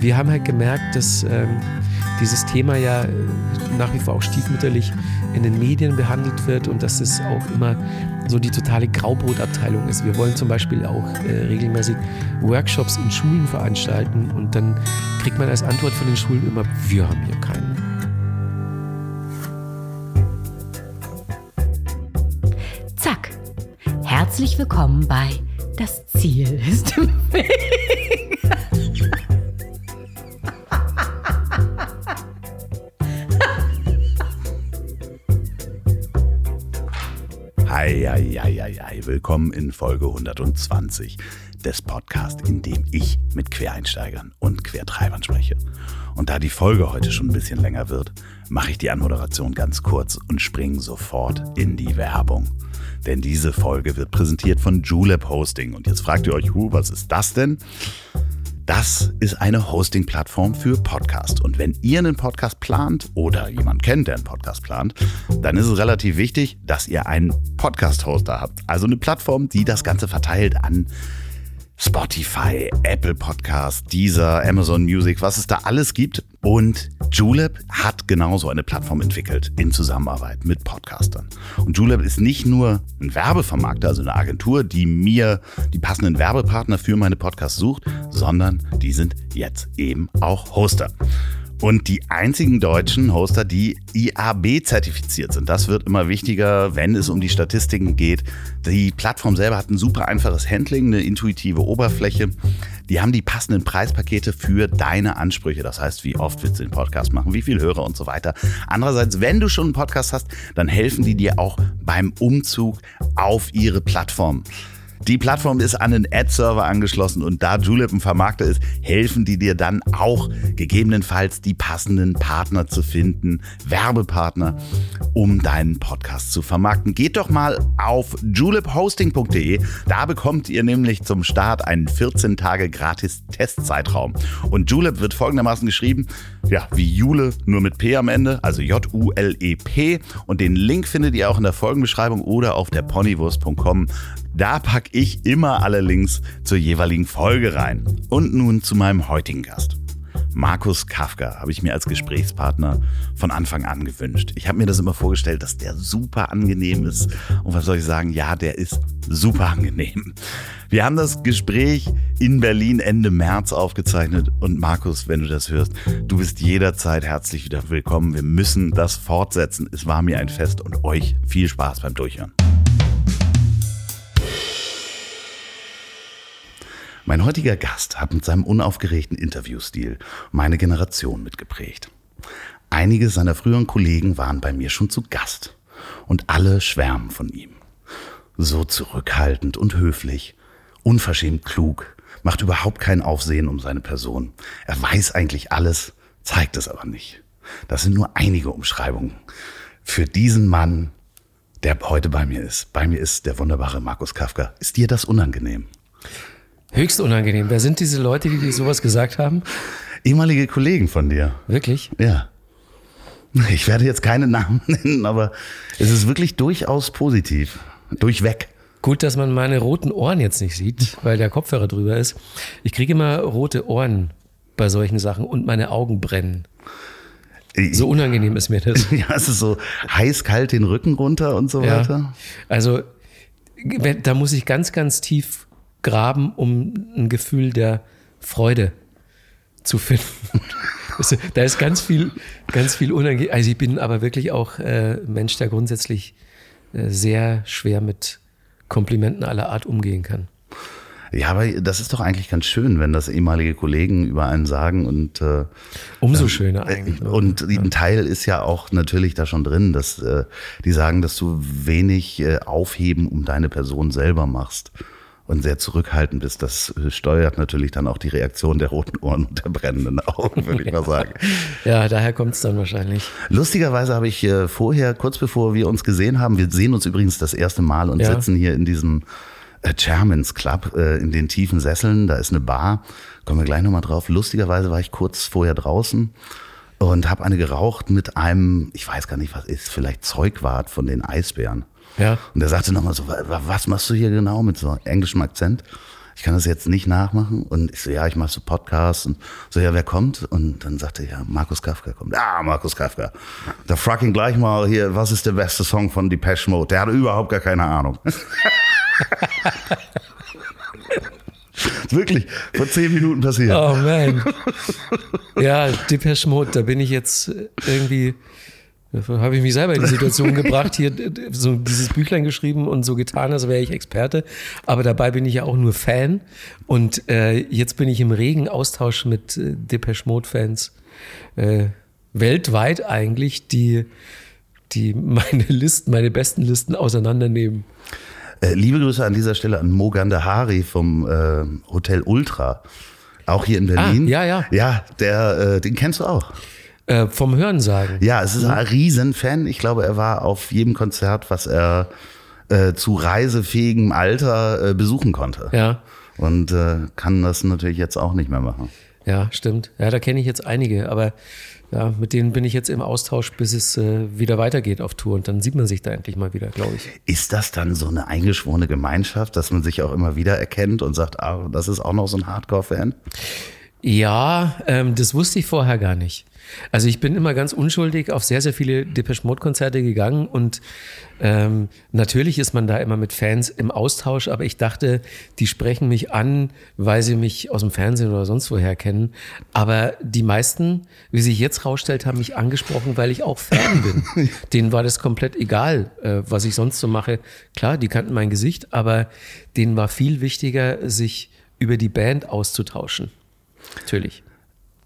wir haben halt gemerkt, dass ähm, dieses Thema ja äh, nach wie vor auch stiefmütterlich in den Medien behandelt wird und dass es auch immer so die totale Graubrotabteilung ist. Wir wollen zum Beispiel auch äh, regelmäßig Workshops in Schulen veranstalten und dann kriegt man als Antwort von den Schulen immer, wir haben hier keinen. Zack. Herzlich willkommen bei Das Ziel ist im Weg. Eieieiei, willkommen in Folge 120 des Podcasts, in dem ich mit Quereinsteigern und Quertreibern spreche. Und da die Folge heute schon ein bisschen länger wird, mache ich die Anmoderation ganz kurz und springe sofort in die Werbung. Denn diese Folge wird präsentiert von Julep Hosting. Und jetzt fragt ihr euch, huh, was ist das denn? Das ist eine Hosting-Plattform für Podcast. Und wenn ihr einen Podcast plant oder jemand kennt, der einen Podcast plant, dann ist es relativ wichtig, dass ihr einen Podcast-Hoster habt. Also eine Plattform, die das Ganze verteilt an Spotify, Apple Podcast, Deezer, Amazon Music, was es da alles gibt. Und Julep hat genauso eine Plattform entwickelt in Zusammenarbeit mit Podcastern. Und Julep ist nicht nur ein Werbevermarkter, also eine Agentur, die mir die passenden Werbepartner für meine Podcasts sucht, sondern die sind jetzt eben auch Hoster und die einzigen deutschen Hoster, die IAB zertifiziert sind. Das wird immer wichtiger, wenn es um die Statistiken geht. Die Plattform selber hat ein super einfaches Handling, eine intuitive Oberfläche. Die haben die passenden Preispakete für deine Ansprüche. Das heißt, wie oft willst du den Podcast machen, wie viel Hörer und so weiter. Andererseits, wenn du schon einen Podcast hast, dann helfen die dir auch beim Umzug auf ihre Plattform. Die Plattform ist an einen Ad-Server angeschlossen und da Julep ein Vermarkter ist, helfen die dir dann auch gegebenenfalls die passenden Partner zu finden, Werbepartner, um deinen Podcast zu vermarkten. Geht doch mal auf julephosting.de. Da bekommt ihr nämlich zum Start einen 14 Tage gratis Testzeitraum. Und Julep wird folgendermaßen geschrieben, ja, wie Jule, nur mit P am Ende, also J-U-L-E-P. Und den Link findet ihr auch in der Folgenbeschreibung oder auf der ponywurst.com. Da packe ich immer alle Links zur jeweiligen Folge rein. Und nun zu meinem heutigen Gast. Markus Kafka habe ich mir als Gesprächspartner von Anfang an gewünscht. Ich habe mir das immer vorgestellt, dass der super angenehm ist. Und was soll ich sagen? Ja, der ist super angenehm. Wir haben das Gespräch in Berlin Ende März aufgezeichnet. Und Markus, wenn du das hörst, du bist jederzeit herzlich wieder willkommen. Wir müssen das fortsetzen. Es war mir ein Fest und euch viel Spaß beim Durchhören. Mein heutiger Gast hat mit seinem unaufgeregten Interviewstil meine Generation mitgeprägt. Einige seiner früheren Kollegen waren bei mir schon zu Gast und alle schwärmen von ihm. So zurückhaltend und höflich, unverschämt klug, macht überhaupt kein Aufsehen um seine Person. Er weiß eigentlich alles, zeigt es aber nicht. Das sind nur einige Umschreibungen für diesen Mann, der heute bei mir ist. Bei mir ist der wunderbare Markus Kafka. Ist dir das unangenehm? Höchst unangenehm. Wer sind diese Leute, die dir sowas gesagt haben? Ehemalige Kollegen von dir. Wirklich? Ja. Ich werde jetzt keine Namen nennen, aber es ist wirklich durchaus positiv. Durchweg. Gut, dass man meine roten Ohren jetzt nicht sieht, weil der Kopfhörer drüber ist. Ich kriege immer rote Ohren bei solchen Sachen und meine Augen brennen. So unangenehm ist mir das. Ja, es ist so heiß, kalt den Rücken runter und so Ja. weiter. Also da muss ich ganz, ganz tief graben, um ein Gefühl der Freude zu finden. Also, da ist ganz viel, ganz viel unangenehm. Also ich bin aber wirklich auch äh, Mensch, der grundsätzlich äh, sehr schwer mit Komplimenten aller Art umgehen kann. Ja, aber das ist doch eigentlich ganz schön, wenn das ehemalige Kollegen über einen sagen und äh, Umso schöner eigentlich. Äh, ne? Und ein Teil ist ja auch natürlich da schon drin, dass äh, die sagen, dass du wenig äh, Aufheben um deine Person selber machst und sehr zurückhaltend bist. Das äh, steuert natürlich dann auch die Reaktion der roten Ohren und der brennenden Augen, würde ich mal sagen. Ja, daher kommt es dann wahrscheinlich. Lustigerweise habe ich äh, vorher, kurz bevor wir uns gesehen haben, wir sehen uns übrigens das erste Mal und Ja. sitzen hier in diesem äh, Chairman's Club in den tiefen Sesseln. Da ist eine Bar. Kommen wir gleich nochmal drauf. Lustigerweise war ich kurz vorher draußen und habe eine geraucht mit einem, ich weiß gar nicht, was ist, vielleicht Zeugwart von den Eisbären. Ja. Und er sagte nochmal so, "Wa- wa- was machst du hier genau mit so englischem Akzent? ich kann das jetzt nicht nachmachen. Und ich so, ja, ich mache so Podcasts und so, ja, wer kommt? Und dann sagte er, ja, Markus Kafka kommt. Ja, Markus Kafka. Da frag ihn gleich mal hier, was ist der beste Song von Depeche Mode? Der hat überhaupt gar keine Ahnung. Wirklich, vor zehn Minuten passiert. Oh man. Ja, Depeche Mode, da bin ich jetzt irgendwie, habe ich mich selber in die Situation gebracht, hier so dieses Büchlein geschrieben und so getan, als wäre ich Experte. Aber dabei bin ich ja auch nur Fan. Und äh, jetzt bin ich im regen Austausch mit äh, Depeche Mode-Fans äh, weltweit eigentlich, die, die meine Listen, meine besten Listen auseinandernehmen. Äh, liebe Grüße an dieser Stelle an Mo Gandahari vom äh, Hotel Ultra. Auch hier in Berlin. Ah, ja, ja. Ja, der, äh, den kennst du auch. Äh, vom Hörensagen. Ja, es ist ein Riesenfan. Ich glaube, er war auf jedem Konzert, was er äh, zu reisefähigem Alter äh, besuchen konnte. Ja. Und äh, kann das natürlich jetzt auch nicht mehr machen. Ja, stimmt. Ja, da kenne ich jetzt einige, aber ja, mit denen bin ich jetzt im Austausch, bis es äh, wieder weitergeht auf Tour und dann sieht man sich da endlich mal wieder, glaube ich. Ist das dann so eine eingeschworene Gemeinschaft, dass man sich auch immer wieder erkennt und sagt, ah, das ist auch noch so ein Hardcore-Fan? Ja, ähm, das wusste ich vorher gar nicht. Also ich bin immer ganz unschuldig auf sehr, sehr viele Depeche Mode Konzerte gegangen und ähm, natürlich ist man da immer mit Fans im Austausch, aber ich dachte, die sprechen mich an, weil sie mich aus dem Fernsehen oder sonst woher kennen. Aber die meisten, wie sich jetzt rausstellt, haben mich angesprochen, weil ich auch Fan bin. denen war das komplett egal, äh, was ich sonst so mache. Klar, die kannten mein Gesicht, aber denen war viel wichtiger, sich über die Band auszutauschen. Natürlich.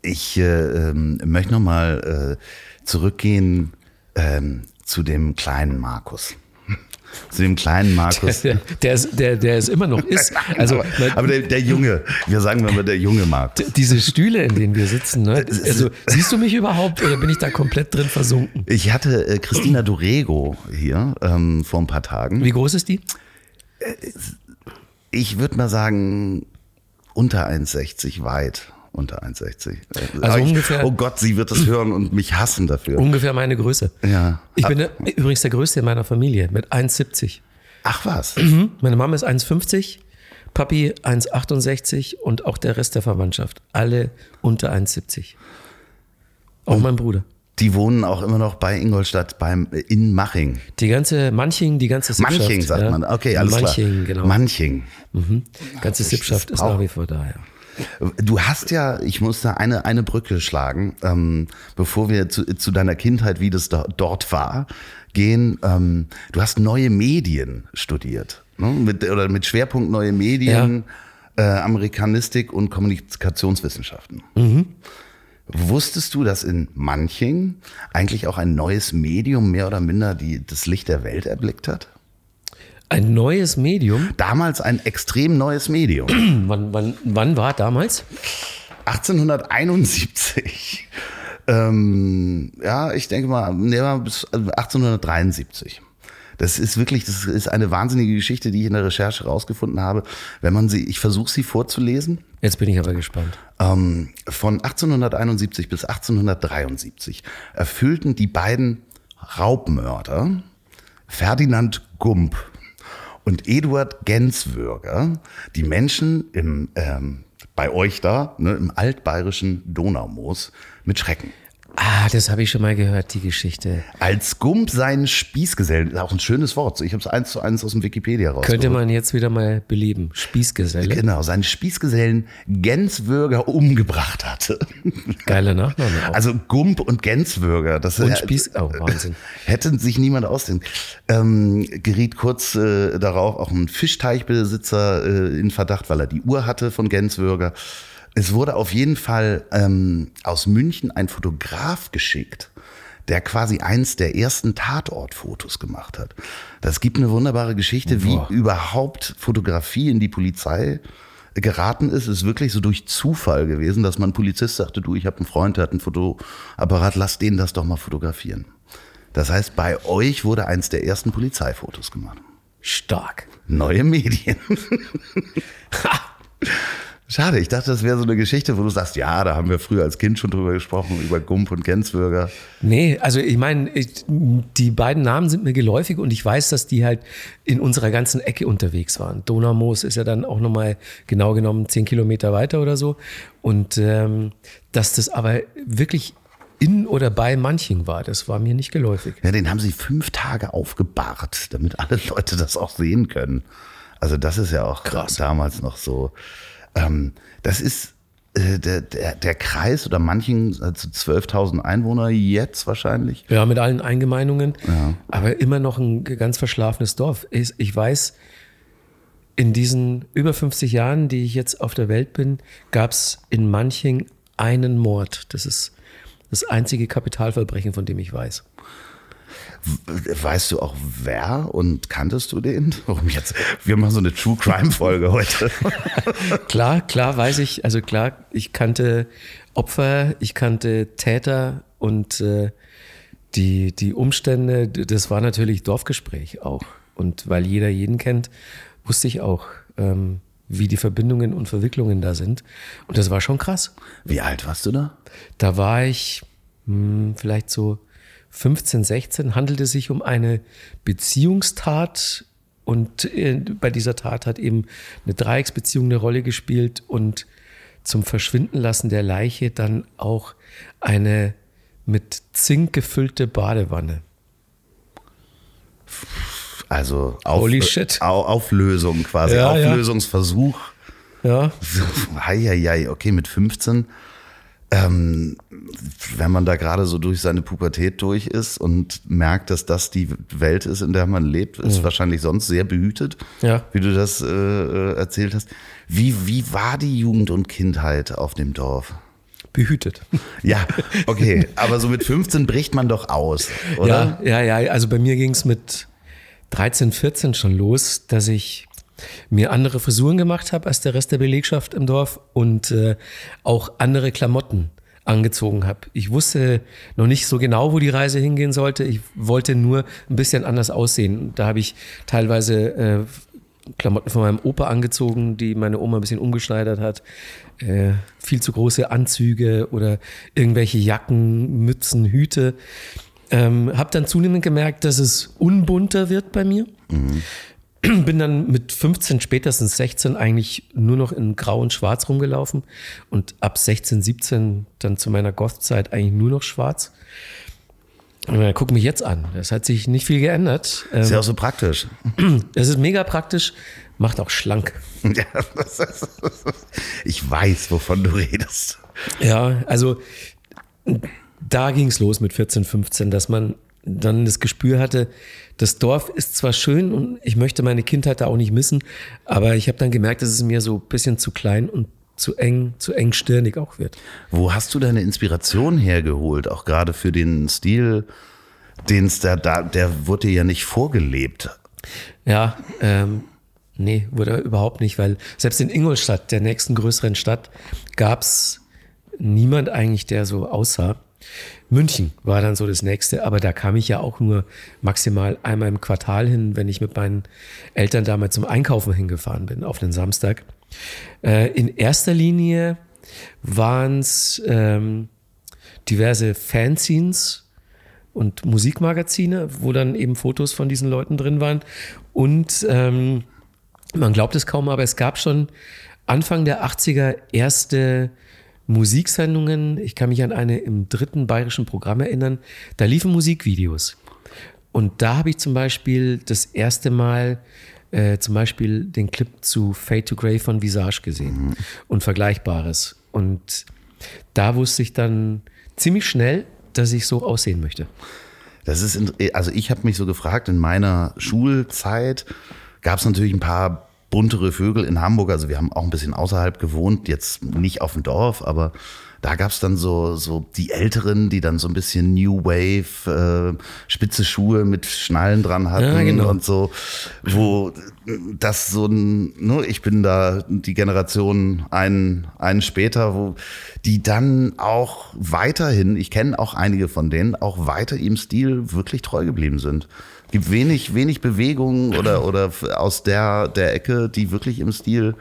Ich äh, ähm, möchte nochmal äh, zurückgehen ähm, zu dem kleinen Markus. zu dem kleinen Markus. Der, der, ist, der, der es immer noch ist. Also, aber, aber der, der Junge, wir sagen mal der junge Markus. Diese Stühle, in denen wir sitzen, ne? also siehst du mich überhaupt oder bin ich da komplett drin versunken? Ich hatte äh, Christina Dorego hier ähm, vor ein paar Tagen. Wie groß ist die? Ich würde mal sagen, unter 1,60 weit unter 1,60. Also ich, ungefähr- oh Gott, sie wird das hören und mich hassen dafür. Ungefähr meine Größe. Ja. Ich bin der, übrigens der Größte in meiner Familie mit 1,70. Ach was. Meine Mama ist 1,50, Papi 1,68 und auch der Rest der Verwandtschaft. Alle unter 1,70. Auch mein Bruder. Die wohnen auch immer noch bei Ingolstadt beim in Maching. Die ganze Manching, die ganze Sippschaft. Manching sagt ja. man. Okay, alles Manching, klar. genau. Manching. ganze Sippschaft ist nach wie vor da, ja. Du hast ja, ich muss da eine, eine Brücke schlagen, ähm, bevor wir zu, zu deiner Kindheit, wie das do, dort war, gehen. Ähm, du hast neue Medien studiert. Ne? Mit, oder mit Schwerpunkt neue Medien, äh, Amerikanistik und Kommunikationswissenschaften. Wusstest du, dass in Manching eigentlich auch ein neues Medium mehr oder minder die, das Licht der Welt erblickt hat? Ein neues Medium. Damals ein extrem neues Medium. Wann, wann, wann war damals? 1871. Ähm, ja, ich denke mal, nee, mal bis 1873. Das ist wirklich, das ist eine wahnsinnige Geschichte, die ich in der Recherche rausgefunden habe. Wenn man sie, ich versuche sie vorzulesen. Jetzt bin ich aber gespannt. Ähm, von 1871 bis 1873 erfüllten die beiden Raubmörder Ferdinand Gump und Eduard Genswürger die Menschen im, ähm, bei euch da, ne, im altbayerischen Donaumoos mit Schrecken. Ah, das habe ich schon mal gehört, die Geschichte. Als Gump seinen Spießgesellen, auch ein schönes Wort, ich habe es eins zu eins aus dem Wikipedia raus. Könnte man jetzt wieder mal beleben. Spießgeselle. Genau, seinen Spießgesellen Genswürger umgebracht hatte. Geiler Nachname auch. Also Gump und Genswürger, das Und Spieß, oh, Wahnsinn. Hätte sich niemand ausdenken. Ähm, geriet kurz äh, darauf auch ein Fischteichbesitzer äh, in Verdacht, weil er die Uhr hatte von Genswürger. Es wurde auf jeden Fall ähm, aus München ein Fotograf geschickt, der quasi eins der ersten Tatortfotos gemacht hat. Das gibt eine wunderbare Geschichte, wie Boah. überhaupt Fotografie in die Polizei geraten ist, ist wirklich so durch Zufall gewesen, dass man Polizist sagte, du, ich habe einen Freund, der hat einen Fotoapparat, lass den das doch mal fotografieren. Das heißt, bei euch wurde eins der ersten Polizeifotos gemacht. Stark. Neue Medien. Schade, ich dachte, das wäre so eine Geschichte, wo du sagst, ja, da haben wir früher als Kind schon drüber gesprochen, über Gump und Gensburger. Nee, also ich meine, die beiden Namen sind mir geläufig und ich weiß, dass die halt in unserer ganzen Ecke unterwegs waren. Donaumoos ist ja dann auch nochmal genau genommen zehn Kilometer weiter oder so. Und ähm, dass das aber wirklich in oder bei Manching war, das war mir nicht geläufig. Ja, den haben sie fünf Tage aufgebahrt, damit alle Leute das auch sehen können. Also das ist ja auch Krass. damals noch so. Ähm, das ist äh, der, der, der Kreis oder manchen, also 12.000 Einwohner jetzt wahrscheinlich. Ja, mit allen Eingemeindungen. Ja. Aber immer noch ein ganz verschlafenes Dorf. Ich, ich weiß, in diesen über 50 Jahren, die ich jetzt auf der Welt bin, gab es in Manching einen Mord. Das ist das einzige Kapitalverbrechen, von dem ich weiß. Weißt du auch wer und kanntest du den? Warum jetzt? Wir machen so eine True Crime Folge heute. klar, klar weiß ich. Also klar, ich kannte Opfer, ich kannte Täter und äh, die, die Umstände, das war natürlich Dorfgespräch auch. Und weil jeder jeden kennt, wusste ich auch, ähm, wie die Verbindungen und Verwicklungen da sind. Und das war schon krass. Wie alt warst du da? Da war ich mh, hm, vielleicht so 15, 16 handelt es sich um eine Beziehungstat und äh, bei dieser Tat hat eben eine Dreiecksbeziehung eine Rolle gespielt und zum Verschwindenlassen der Leiche dann auch eine mit Zink gefüllte Badewanne. Also auf, Holy shit. Auflösung quasi, ja, Auflösungsversuch. Ja. Heieiei, okay, mit 15 ähm, wenn man da gerade so durch seine Pubertät durch ist und merkt, dass das die Welt ist, in der man lebt, ist mhm. wahrscheinlich sonst sehr behütet, ja. wie du das äh, äh, erzählt hast. Wie, wie war die Jugend und Kindheit auf dem Dorf? Behütet. Ja, okay. Aber so mit 15 bricht man doch aus, oder? Ja, ja, ja. Also bei mir ging es mit 13, 14 schon los, dass ich mir andere Frisuren gemacht habe als der Rest der Belegschaft im Dorf und äh, auch andere Klamotten angezogen habe. Ich wusste noch nicht so genau, wo die Reise hingehen sollte. Ich wollte nur ein bisschen anders aussehen. Da habe ich teilweise äh, Klamotten von meinem Opa angezogen, die meine Oma ein bisschen umgeschneidert hat. Äh, viel zu große Anzüge oder irgendwelche Jacken, Mützen, Hüte. Ähm, habe dann zunehmend gemerkt, dass es unbunter wird bei mir. Mhm. bin dann mit 15, spätestens 16 eigentlich nur noch in Grau und Schwarz rumgelaufen und ab 16, 17 dann zu meiner Goth-Zeit eigentlich nur noch schwarz. Guck mich jetzt an. Das hat sich nicht viel geändert. Ist ja auch so praktisch. Das ist mega praktisch, macht auch schlank. Ja, ich weiß, wovon du redest. Ja, also da ging es los mit 14, 15, dass man dann das Gespür hatte, das Dorf ist zwar schön und ich möchte meine Kindheit da auch nicht missen, aber ich habe dann gemerkt, dass es mir so ein bisschen zu klein und zu eng, zu engstirnig auch wird. Wo hast du deine Inspiration hergeholt, auch gerade für den Stil, den es da, da, der wurde ja nicht vorgelebt. Ja, ähm, nee, wurde überhaupt nicht, weil selbst in Ingolstadt, der nächsten größeren Stadt, gab es niemand eigentlich, der so aussah. München war dann so das nächste, aber da kam ich ja auch nur maximal einmal im Quartal hin, wenn ich mit meinen Eltern damals zum Einkaufen hingefahren bin, auf den Samstag. Äh, in erster Linie waren es ähm, diverse Fanzines und Musikmagazine, wo dann eben Fotos von diesen Leuten drin waren. Und ähm, man glaubt es kaum, aber es gab schon Anfang der 80er erste Musiksendungen. Ich kann mich an eine im dritten bayerischen Programm erinnern. Da liefen Musikvideos. Und da habe ich zum Beispiel das erste Mal äh, zum Beispiel den Clip zu Fade to Grey von Visage gesehen mhm. und Vergleichbares. Und da wusste ich dann ziemlich schnell, dass ich so aussehen möchte. Das ist, also ich habe mich so gefragt, in meiner Schulzeit gab es natürlich ein paar buntere Vögel in Hamburg. Also wir haben auch ein bisschen außerhalb gewohnt, jetzt nicht auf dem Dorf, aber da gab es dann so, so die Älteren, die dann so ein bisschen New Wave, äh, spitze Schuhe mit Schnallen dran hatten ja, genau. und so, wo das so ein, ne, ich bin da die Generation einen, einen später, wo die dann auch weiterhin, ich kenne auch einige von denen, auch weiter im Stil wirklich treu geblieben sind gibt wenig, wenig Bewegungen oder, oder aus der, der Ecke, die wirklich im Stil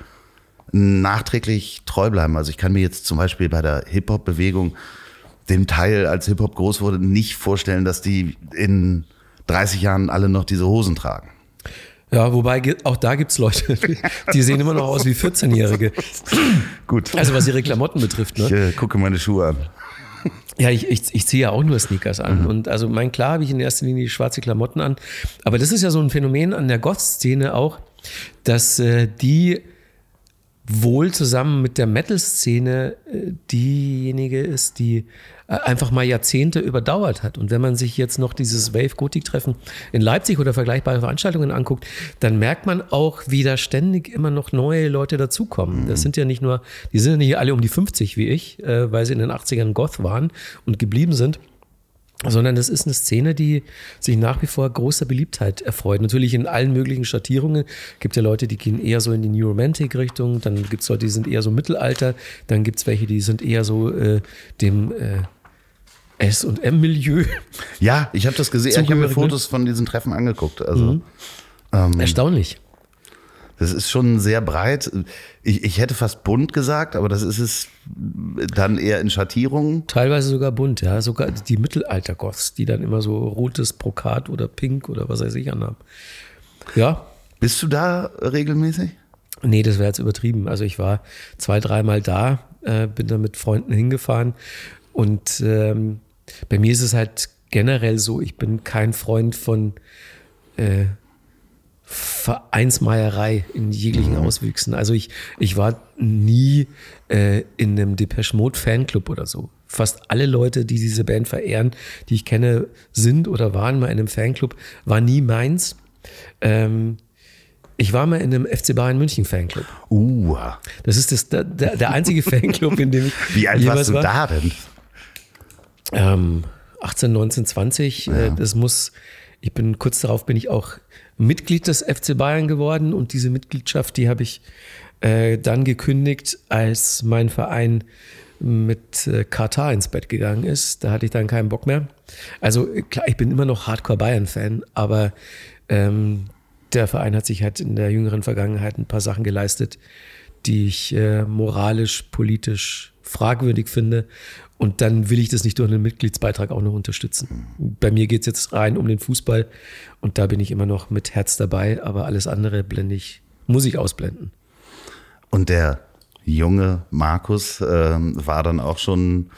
nachträglich treu bleiben. Also ich kann mir jetzt zum Beispiel bei der Hip-Hop-Bewegung, dem Teil, als Hip-Hop groß wurde, nicht vorstellen, dass die in 30 Jahren alle noch diese Hosen tragen. Ja, wobei auch da gibt's Leute, die, sehen immer noch aus wie 14-Jährige. Gut. Also was ihre Klamotten betrifft. ich Ne? äh, gucke meine Schuhe an. Ja, ich, ich, ich ziehe ja auch nur Sneakers an. Und also mein klar habe ich in erster Linie schwarze Klamotten an. Aber das ist ja so ein Phänomen an der Goth-Szene auch, dass äh, die wohl zusammen mit der Metal-Szene äh, diejenige ist, die einfach mal Jahrzehnte überdauert hat. Und wenn man sich jetzt noch dieses Wave-Gotik-Treffen in Leipzig oder vergleichbare Veranstaltungen anguckt, dann merkt man auch, wie da ständig immer noch neue Leute dazukommen. Das sind ja nicht nur, die sind ja nicht alle um die 50 wie ich, äh, weil sie in den 80ern Goth waren und geblieben sind sondern das ist eine Szene, die sich nach wie vor großer Beliebtheit erfreut. Natürlich in allen möglichen Schattierungen. gibt ja Leute, die gehen eher so in die New Romantic-Richtung, dann gibt es Leute, die sind eher so Mittelalter, dann gibt es welche, die sind eher so äh, dem äh, S- und M-Milieu. Ja, ich habe das gesehen. Ich habe mir ne? Fotos von diesen Treffen angeguckt. Also Erstaunlich. Das ist schon sehr breit. Ich, ich hätte fast bunt gesagt, aber das ist es dann eher in Schattierungen. Teilweise sogar bunt, ja. Sogar die Mittelalter-Goths, die dann immer so rotes Brokat oder Pink oder was weiß ich anhaben. Ja, Bist du da regelmäßig? Nee, das wäre jetzt übertrieben. Also ich war zwei, dreimal da, äh, bin da mit Freunden hingefahren und ähm, bei mir ist es halt generell so, ich bin kein Freund von äh, Vereinsmeierei in jeglichen Auswüchsen. Also ich, ich war nie äh, in einem Depeche Mode Fanclub oder so. Fast alle Leute, die diese Band verehren, die ich kenne, sind oder waren mal in einem Fanclub, war nie meins. Ähm, ich war mal in einem FC Bayern München Fanclub. Uh, Das ist das, der, der einzige Fanclub, in dem ich wie alt warst du war. da denn? Ähm, 18, 19, 20. Äh, das muss, ich bin kurz darauf bin ich auch Mitglied des FC Bayern geworden und diese Mitgliedschaft, die habe ich äh, dann gekündigt, als mein Verein mit äh, Katar ins Bett gegangen ist. Da hatte ich dann keinen Bock mehr. Also äh, klar, ich bin immer noch Hardcore Bayern-Fan, aber ähm, der Verein hat sich halt in der jüngeren Vergangenheit ein paar Sachen geleistet, die ich äh, moralisch, politisch fragwürdig finde. Und dann will ich das nicht durch einen Mitgliedsbeitrag auch noch unterstützen. Bei mir geht es jetzt rein um den Fußball und da bin ich immer noch mit Herz dabei, aber alles andere blende ich, muss ich ausblenden. Und der junge Markus ähm, war dann auch schon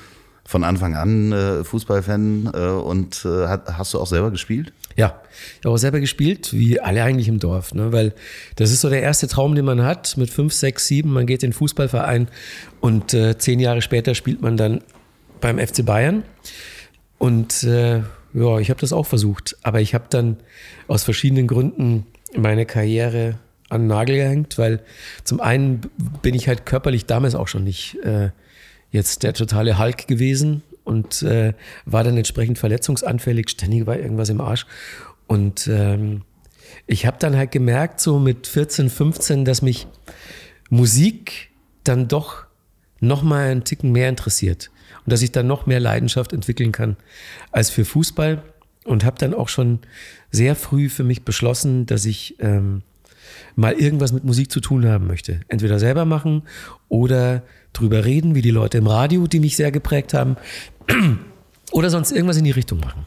von Anfang an äh, Fußballfan äh, und äh, hat, hast du auch selber gespielt? Ja, ich habe auch selber gespielt, wie alle eigentlich im Dorf, ne? weil das ist so der erste Traum, den man hat, mit fünf, sechs, sieben, man geht in den Fußballverein und äh, zehn Jahre später spielt man dann beim FC Bayern. Und äh, ja, ich habe das auch versucht, aber ich habe dann aus verschiedenen Gründen meine Karriere an den Nagel gehängt, weil zum einen bin ich halt körperlich damals auch schon nicht äh, jetzt der totale Hulk gewesen und äh, war dann entsprechend verletzungsanfällig, ständig war irgendwas im Arsch. Und ähm, ich habe dann halt gemerkt, so mit 14, 15, dass mich Musik dann doch noch mal einen Ticken mehr interessiert und dass ich dann noch mehr Leidenschaft entwickeln kann als für Fußball und habe dann auch schon sehr früh für mich beschlossen, dass ich ähm, mal irgendwas mit Musik zu tun haben möchte. Entweder selber machen oder drüber reden, wie die Leute im Radio, die mich sehr geprägt haben, oder sonst irgendwas in die Richtung machen.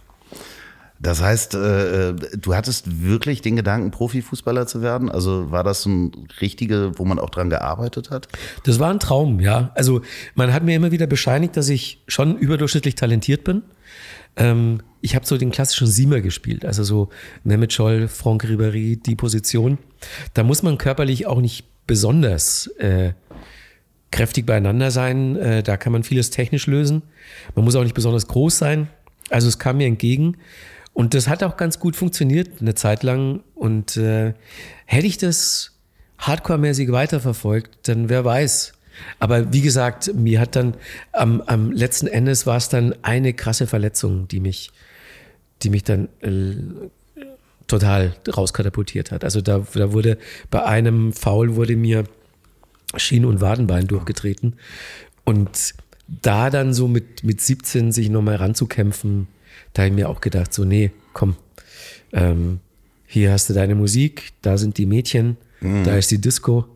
Das heißt, äh, du hattest wirklich den Gedanken, Profifußballer zu werden? Also war das ein richtige, wo man auch dran gearbeitet hat? Das war ein Traum, ja. Also man hat mir immer wieder bescheinigt, dass ich schon überdurchschnittlich talentiert bin. Ähm, ich habe so den klassischen Siemer gespielt, also so Mehmet Scholl, Franck Ribéry, die Position. Da muss man körperlich auch nicht besonders äh, kräftig beieinander sein. Äh, da kann man vieles technisch lösen. Man muss auch nicht besonders groß sein. Also es kam mir entgegen. Und das hat auch ganz gut funktioniert eine Zeit lang. Und äh, hätte ich das hardcore-mäßig weiterverfolgt, dann wer weiß. Aber wie gesagt, mir hat dann am, am letzten Endes war es dann eine krasse Verletzung, die mich, die mich dann äh, total rauskatapultiert hat. Also da, da wurde bei einem Foul wurde mir Schien- und Wadenbein durchgetreten. Und da dann so mit, mit 17 sich nochmal ranzukämpfen, da habe ich mir auch gedacht, so, nee, komm, ähm, hier hast du deine Musik, da sind die Mädchen, da ist die Disco,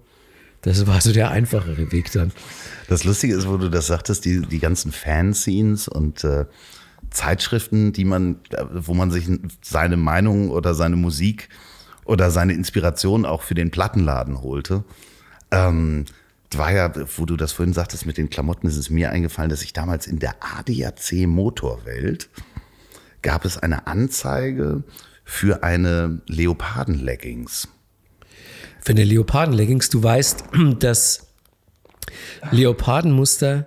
Das war so der einfachere Weg dann. Das Lustige ist, wo du das sagtest, die, die ganzen Fanzines und äh, Zeitschriften, die man, wo man sich seine Meinung oder seine Musik oder seine Inspiration auch für den Plattenladen holte. Ähm, war ja, wo du das vorhin sagtest mit den Klamotten, ist es mir eingefallen, dass ich damals in der ADAC Motorwelt gab es eine Anzeige für eine Leoparden-Leggings. Für eine Leoparden-Leggings, du weißt, dass Leopardenmuster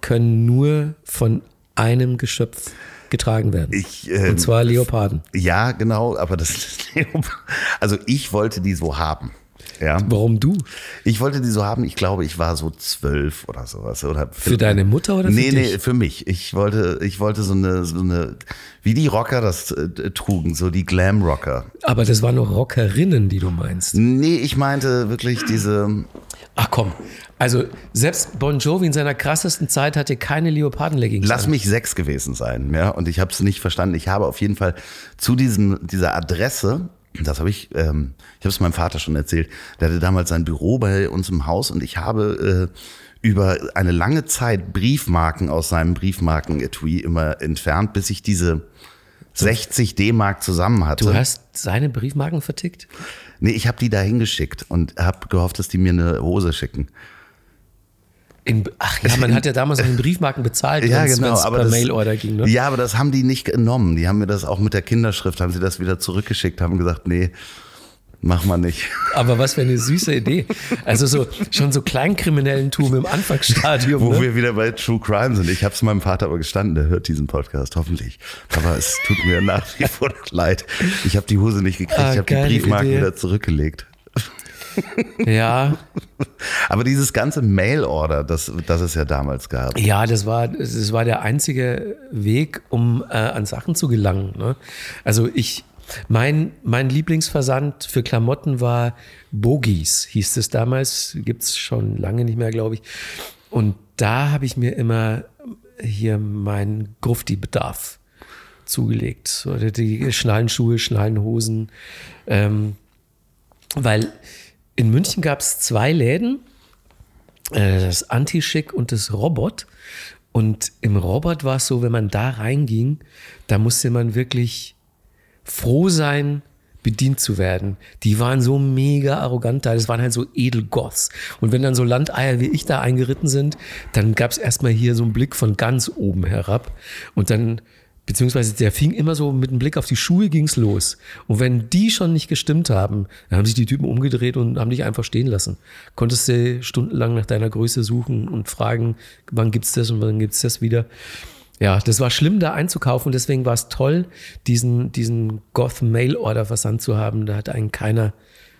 können nur von einem Geschöpf getragen werden. Ich, ähm, Und zwar Leoparden. Ja, genau, aber das also ich wollte die so haben. Ja. Warum du? Ich wollte die so haben, ich glaube, ich war so zwölf oder sowas. Oder Für deine Mutter oder für nee, dich? Nee, für mich. Ich wollte, ich wollte so eine, so eine, wie die Rocker das äh, trugen, so die Glam-Rocker. Aber das waren noch Rockerinnen, die du meinst. Nee, ich meinte wirklich diese, Ach komm, also selbst Bon Jovi in seiner krassesten Zeit hatte keine Leoparden-Leggings. Lass an. mich sechs gewesen sein, ja. Und ich habe es nicht verstanden. Ich habe auf jeden Fall zu diesem dieser Adresse, das habe ich, ähm, ich habe es meinem Vater schon erzählt. Der hatte damals sein Büro bei uns im Haus und ich habe äh, über eine lange Zeit Briefmarken aus seinem Briefmarken-Etui immer entfernt, bis ich diese 60 D-Mark zusammen hatte. Du hast seine Briefmarken vertickt? Nee, ich habe die da hingeschickt und habe gehofft, dass die mir eine Hose schicken. In, ach ja, man hat ja damals noch in Briefmarken bezahlt, Ja, genau. Aber per das, Mailorder ging. Ne? Ja, aber das haben die nicht genommen. Die haben mir das auch mit der Kinderschrift, haben sie das wieder zurückgeschickt, haben gesagt, nee, mach mal nicht. Aber was für eine süße Idee. Also so schon so Kleinkriminellentum im Anfangsstadium. Wo ne? wir wieder bei True Crime sind. Ich habe es meinem Vater aber gestanden, der hört diesen Podcast, hoffentlich. Aber es tut mir nach wie vor leid. Ich habe die Hose nicht gekriegt, Ah, ich habe die Briefmarken Idee. wieder zurückgelegt. Ja, Aber dieses ganze Mail-Order, das, das es ja damals gab. ja, das war, das war der einzige Weg, um äh, an Sachen zu gelangen. Ne? Also ich, mein, mein Lieblingsversand für Klamotten war Bogies, hieß es damals, gibt's schon lange nicht mehr, glaube ich. Und da habe ich mir immer hier meinen Grufti-Bedarf zugelegt. Oder die Schnallenschuhe, Schnallenhosen. Ähm, weil in München gab es zwei Läden, äh, das Anti-Schick und das Robot. Und im Robot war es so, wenn man da reinging, da musste man wirklich froh sein, bedient zu werden. Die waren so mega arrogant da, das waren halt so Edelgoths. Und wenn dann so Landeier wie ich da eingeritten sind, dann gab es erstmal hier so einen Blick von ganz oben herab. Und dann, beziehungsweise der fing immer so mit einem Blick auf die Schuhe ging's los. Und wenn die schon nicht gestimmt haben, dann haben sich die Typen umgedreht und haben dich einfach stehen lassen. Konntest du stundenlang nach deiner Größe suchen und fragen, wann gibt's das und wann gibt's das wieder. Ja, das war schlimm, da einzukaufen. Und deswegen war es toll, diesen, diesen Goth-Mail-Order-Versand zu haben. Da hat einen keiner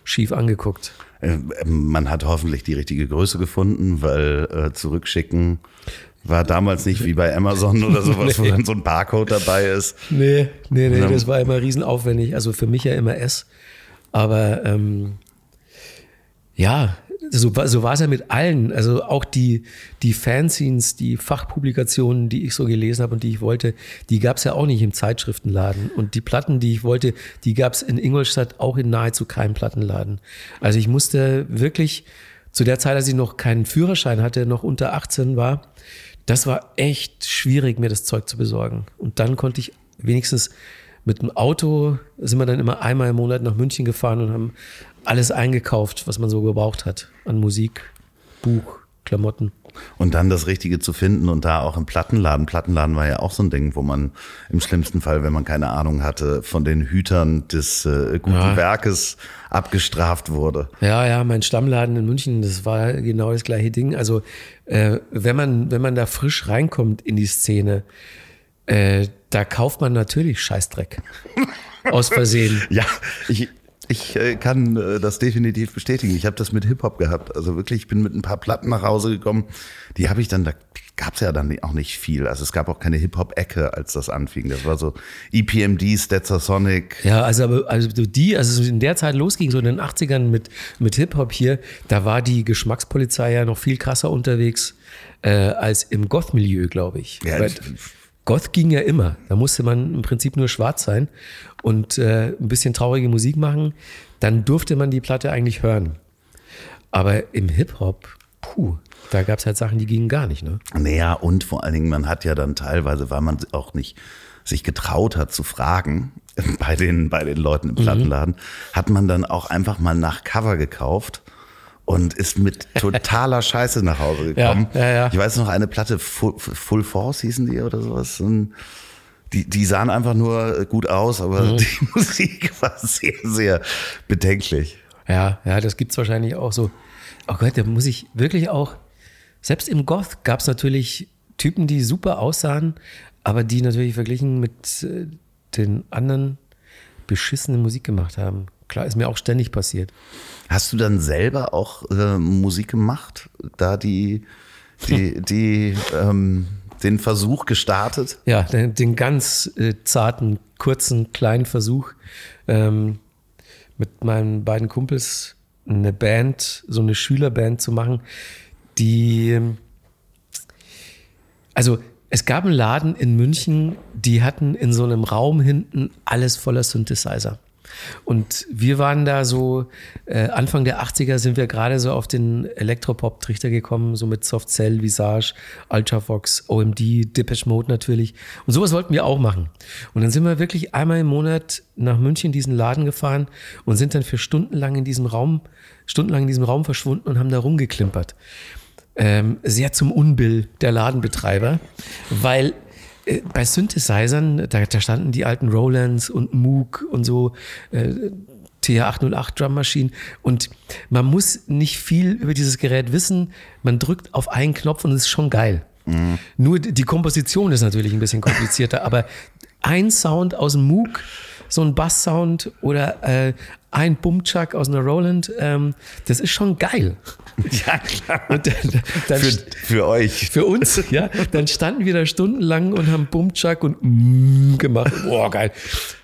schief angeguckt. Äh, Man hat hoffentlich die richtige Größe gefunden, weil äh, zurückschicken war damals nicht wie bei Amazon oder sowas, wo Nee. dann so ein Barcode dabei ist. Nee, nee, nee, das war immer riesenaufwendig. Also für mich ja immer S. Aber ähm, ja, so, war- so war es ja mit allen. Also auch die, die Fanzines, die Fachpublikationen, die ich so gelesen habe und die ich wollte, die gab es ja auch nicht im Zeitschriftenladen. Und die Platten, die ich wollte, die gab es in Ingolstadt auch in nahezu keinem Plattenladen. Also ich musste wirklich zu der Zeit, als ich noch keinen Führerschein hatte, noch unter 18 war, das war echt schwierig, mir das Zeug zu besorgen. Und dann konnte ich wenigstens mit dem Auto, sind wir dann immer einmal im Monat nach München gefahren und haben alles eingekauft, was man so gebraucht hat. An Musik, Buch, Klamotten. Und dann das Richtige zu finden und da auch im Plattenladen. Plattenladen war ja auch so ein Ding, wo man im schlimmsten Fall, wenn man keine Ahnung hatte, von den Hütern des äh, guten Ja. Werkes abgestraft wurde. Ja, ja, mein Stammladen in München, das war genau das gleiche Ding. Also äh, wenn man wenn man da frisch reinkommt in die Szene, äh, da kauft man natürlich Scheißdreck aus Versehen. Ja, ich, ich äh, kann äh, das definitiv bestätigen. Ich habe das mit Hip-Hop gehabt. Also wirklich, ich bin mit ein paar Platten nach Hause gekommen. Die habe ich dann, da gab es ja dann auch nicht viel. Also es gab auch keine Hip-Hop-Ecke, als das anfing. Das war so EPMD, Sonic. Ja, also, aber, also so die, also so in der Zeit losging, so in den 80ern mit, mit Hip-Hop hier, da war die Geschmackspolizei ja noch viel krasser unterwegs äh, als im Goth-Milieu, glaube ich. Ja, Weil Goth ging ja immer. Da musste man im Prinzip nur schwarz sein und äh, ein bisschen traurige Musik machen. Dann durfte man die Platte eigentlich hören. Aber im Hip-Hop, puh, da gab es halt Sachen, die gingen gar nicht, ne? Naja, und vor allen Dingen, man hat ja dann teilweise, weil man auch nicht sich getraut hat zu fragen bei den, bei den Leuten im Plattenladen, hat man dann auch einfach mal nach Cover gekauft und ist mit totaler Scheiße nach Hause gekommen. Ja, ja, ja. Ich weiß noch, eine Platte, Full, Full Force hießen die oder sowas. Und die, die sahen einfach nur gut aus, aber die Musik war sehr, sehr bedenklich. Ja, ja, das gibt's wahrscheinlich auch so. Oh Gott, da muss ich wirklich auch, selbst im Goth gab's natürlich Typen, die super aussahen, aber die natürlich verglichen mit äh, den anderen beschissene Musik gemacht haben. Klar, ist mir auch ständig passiert. Hast du dann selber auch äh, Musik gemacht, da die, die, die, ähm, den Versuch gestartet? Ja, den, den ganz äh, zarten, kurzen, kleinen Versuch ähm, mit meinen beiden Kumpels eine Band, so eine Schülerband zu machen, die, ähm, also es gab einen Laden in München, die hatten in so einem Raum hinten alles voller Synthesizer. Und wir waren da so, äh, Anfang der 80er sind wir gerade so auf den Elektropop-Trichter gekommen, so mit Soft Cell, Visage, Ultravox, OMD, Depeche Mode natürlich. Und sowas wollten wir auch machen. Und dann sind wir wirklich einmal im Monat nach München diesen Laden gefahren und sind dann für stundenlang in diesem Raum, stundenlang in diesem Raum verschwunden und haben da rumgeklimpert. Ähm, sehr zum Unbill der Ladenbetreiber, weil bei Synthesizern, da, da standen die alten Rolands und Moog und so, äh, TH808 Drum Machine und man muss nicht viel über dieses Gerät wissen. Man drückt auf einen Knopf und es ist schon geil. Nur die Komposition ist natürlich ein bisschen komplizierter, aber ein Sound aus dem Moog, so ein Bass-Sound oder äh, ein Bumchuck aus einer Roland, ähm, das ist schon geil. Ja, klar. Und dann, dann, Für, für euch. für uns, ja. Dann standen wir da stundenlang und haben Bumchuck und mm gemacht. Boah, geil.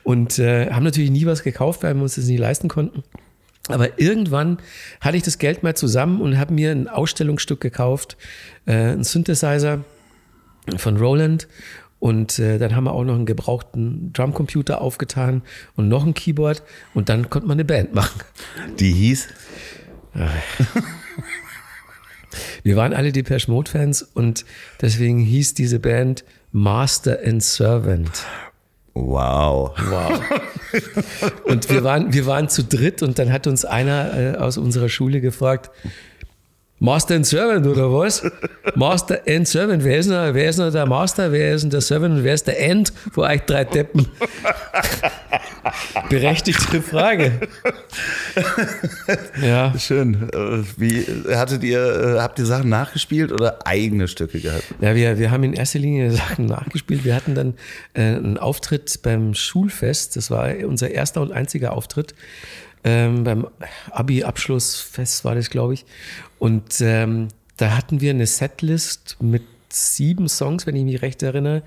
Und äh, haben natürlich nie was gekauft, weil wir uns das nicht leisten konnten. Aber irgendwann hatte ich das Geld mal zusammen und habe mir ein Ausstellungsstück gekauft, äh, ein Synthesizer von Roland. Und äh, dann haben wir auch noch einen gebrauchten Drumcomputer aufgetan und noch ein Keyboard. Und dann konnte man eine Band machen. Die hieß, Wir waren alle Depeche Mode Fans und deswegen hieß diese Band Master and Servant. wow. Wow. Und wir waren, wir waren zu dritt und dann hat uns einer äh, aus unserer Schule gefragt, Master and Servant oder was? Master and Servant. Wer ist denn, wer ist denn der Master? Wer ist denn der Servant? Und wer ist der End? Vor euch drei Deppen. Berechtigte Frage. Ja. Schön. Wie hattet ihr, äh, habt ihr Sachen nachgespielt oder eigene Stücke gehabt? Ja, wir, wir haben in erster Linie Sachen nachgespielt. Wir hatten dann äh, einen Auftritt beim Schulfest. Das war unser erster und einziger Auftritt. Ähm, beim Abi-Abschlussfest war das, glaube ich. Und ähm, da hatten wir eine Setlist mit sieben Songs, wenn ich mich recht erinnere.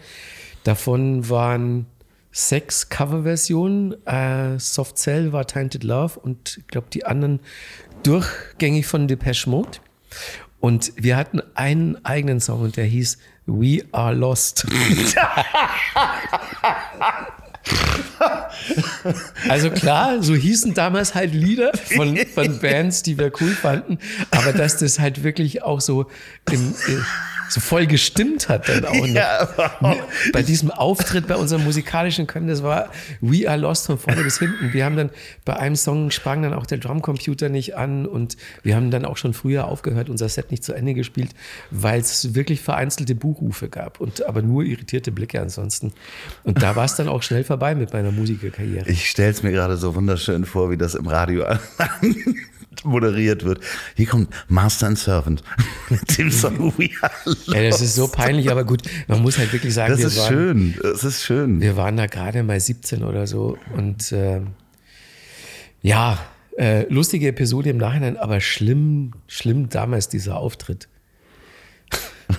Davon waren sechs Coverversionen. Äh, Soft Cell war Tainted Love und ich glaube, die anderen durchgängig von Depeche Mode. Und wir hatten einen eigenen Song und der hieß We Are Lost. Also klar, so hießen damals halt Lieder von, von Bands, die wir cool fanden, aber dass das halt wirklich auch so, in, in, so voll gestimmt hat dann auch noch. Ja, Bei diesem Auftritt bei unserem musikalischen Können, das war We Are Lost von vorne bis hinten. Wir haben dann bei einem Song sprang dann auch der Drumcomputer nicht an und wir haben dann auch schon früher aufgehört, unser Set nicht zu Ende gespielt, weil es wirklich vereinzelte Buchrufe gab und aber nur irritierte Blicke ansonsten. Und da war es dann auch schnell vorbei mit meiner Musikerkarriere. Ich stelle es mir gerade so wunderschön vor, wie das im Radio moderiert wird. Hier kommt Master and Servant mit dem Song We Are Ja, das ist so peinlich, aber gut, man muss halt wirklich sagen, Das wir ist waren, schön. Das ist schön. wir waren da gerade mal 17 oder so und ähm, ja, äh, lustige Episode im Nachhinein, aber schlimm, schlimm damals dieser Auftritt.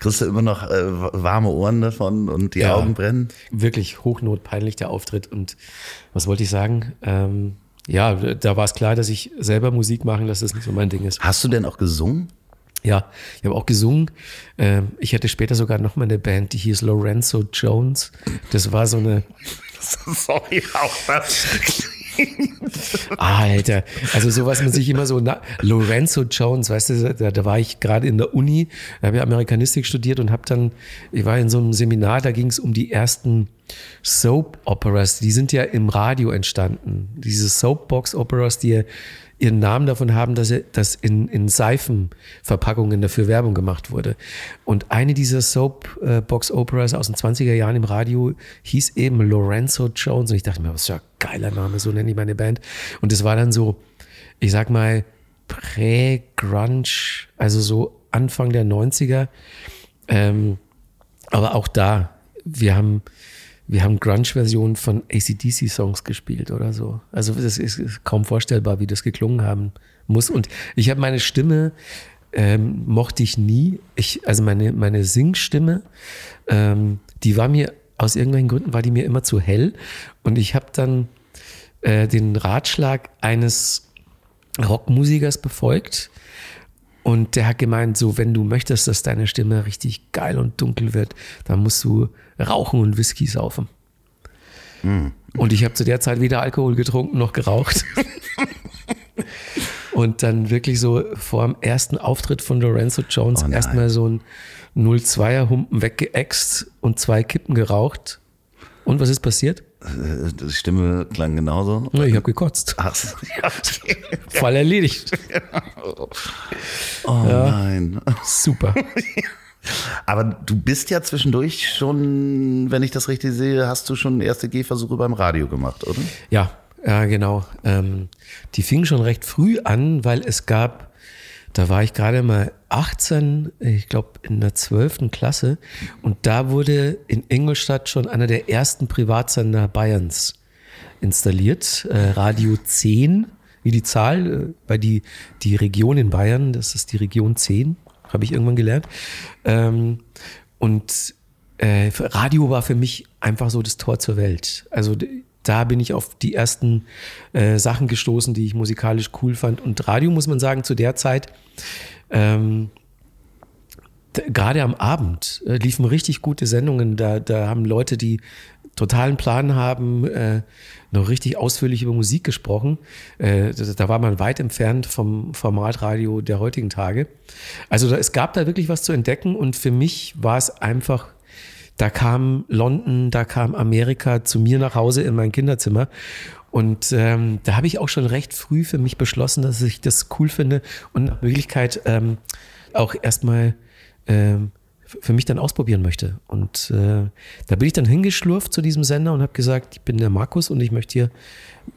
Kriegst du immer noch äh, warme Ohren davon und die Ja. Augen brennen? Wirklich hochnotpeinlich der Auftritt und was wollte ich sagen? Ähm, ja, da war es klar, dass ich selber Musik machen, dass das nicht so mein Ding ist. Hast du denn auch gesungen? Ja, ich habe auch gesungen. Ähm, ich hatte später sogar noch mal eine Band, die hieß Lorenzo Jones. Das war so eine, Sorry, auch das Alter, also so was man sich immer so, na, Lorenzo Jones, weißt du, da, da war ich gerade in der Uni, da habe ich Amerikanistik studiert und habe dann, ich war in so einem Seminar, da ging es um die ersten Soap-Operas, die sind ja im Radio entstanden. Diese Soapbox-Operas, die ja ihren Namen davon haben, dass, er, dass in, in Seifenverpackungen dafür Werbung gemacht wurde. Und eine dieser Soapbox-Operas aus den 20er Jahren im Radio hieß eben Lorenzo Jones. Und ich dachte mir, was ist ja ein geiler Name, so nenne ich meine Band. Und es war dann so, ich sag mal, Prä-Grunge, also so Anfang der 90er. Ähm, aber auch da, wir haben wir haben Grunge-Versionen von ACDC-Songs gespielt oder so. Also das ist kaum vorstellbar, wie das geklungen haben muss. Und ich habe meine Stimme, ähm, mochte ich nie. Ich, also meine, meine Singstimme, ähm, die war mir, aus irgendwelchen Gründen war die mir immer zu hell. Und ich habe dann äh, den Ratschlag eines Rockmusikers befolgt. Und der hat gemeint, so, wenn du möchtest, dass deine Stimme richtig geil und dunkel wird, dann musst du rauchen und Whisky saufen. Mm. Und ich habe zu der Zeit weder Alkohol getrunken noch geraucht. und dann wirklich so vor dem ersten Auftritt von Lorenzo Jones oh erstmal so ein 02er Humpen weggeext und zwei Kippen geraucht. Und was ist passiert? Die Stimme klang genauso. Ja, ich habe gekotzt. Ach, okay. Fall erledigt. oh ja. nein. Super. Aber du bist ja zwischendurch schon, wenn ich das richtig sehe, hast du schon erste Gehversuche beim Radio gemacht, oder? Ja, ja genau. Ähm, die fingen schon recht früh an, weil es gab, da war ich gerade mal 18, ich glaube in der 12. Klasse, und da wurde in Ingolstadt schon einer der ersten Privatsender Bayerns installiert, äh, Radio 10 wie die Zahl, äh, weil die, die Region in Bayern, das ist die Region 10, habe ich irgendwann gelernt. Ähm, und äh, Radio war für mich einfach so das Tor zur Welt. Also da bin ich auf die ersten äh, Sachen gestoßen, die ich musikalisch cool fand. Und Radio, muss man sagen, zu der Zeit, ähm, gerade am Abend äh, liefen richtig gute Sendungen. Da, da haben Leute, die totalen Plan haben, äh, noch richtig ausführlich über Musik gesprochen. Äh, da war man weit entfernt vom Formatradio der heutigen Tage. Also da, es gab da wirklich was zu entdecken und für mich war es einfach, da kam London, da kam Amerika zu mir nach Hause in mein Kinderzimmer. Und ähm, da habe ich auch schon recht früh für mich beschlossen, dass ich das cool finde und nach Möglichkeit ähm, auch erstmal ähm, für mich dann ausprobieren möchte. Und äh, da bin ich dann hingeschlurft zu diesem Sender und habe gesagt, ich bin der Markus und ich möchte hier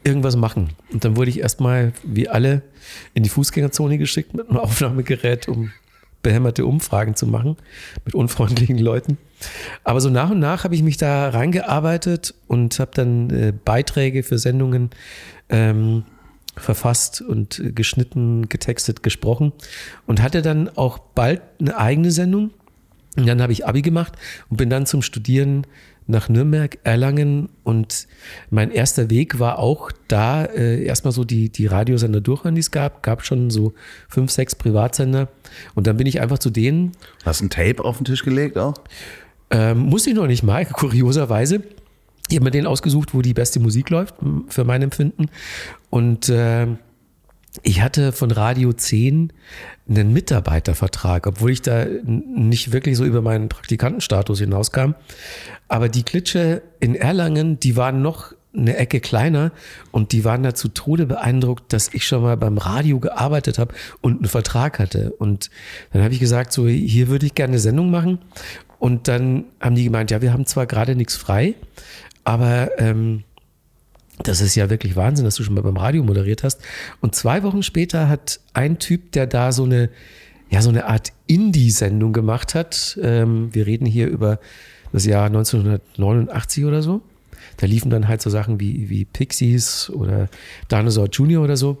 irgendwas machen. Und dann wurde ich erstmal, wie alle, in die Fußgängerzone geschickt mit einem Aufnahmegerät, um behämmerte Umfragen zu machen mit unfreundlichen Leuten. Aber so nach und nach habe ich mich da reingearbeitet und habe dann äh, Beiträge für Sendungen ähm, verfasst und geschnitten, getextet, gesprochen und hatte dann auch bald eine eigene Sendung und dann habe ich Abi gemacht und bin dann zum Studieren nach Nürnberg, Erlangen und mein erster Weg war auch da äh, erstmal so die, die Radiosender durchhören, die es gab. Gab schon so fünf, sechs Privatsender und dann bin ich einfach zu denen. Hast du ein Tape auf den Tisch gelegt auch? Ähm, muss ich noch nicht mal, kurioserweise. Ich habe mir den ausgesucht, wo die beste Musik läuft, für mein Empfinden. Und äh, ich hatte von Radio 10 einen Mitarbeitervertrag, obwohl ich da nicht wirklich so über meinen Praktikantenstatus hinauskam. Aber die Klitsche in Erlangen, die waren noch eine Ecke kleiner und die waren da zu Tode beeindruckt, dass ich schon mal beim Radio gearbeitet habe und einen Vertrag hatte. Und dann habe ich gesagt, so hier würde ich gerne eine Sendung machen. Und dann haben die gemeint, ja, wir haben zwar gerade nichts frei, aber ähm, das ist ja wirklich Wahnsinn, dass du schon mal beim Radio moderiert hast. Und zwei Wochen später hat ein Typ, der da so eine, ja, so eine Art Indie-Sendung gemacht hat. Ähm, wir reden hier über das Jahr 1989 oder so. Da liefen dann halt so Sachen wie, wie Pixies oder Dinosaur Jr. oder so.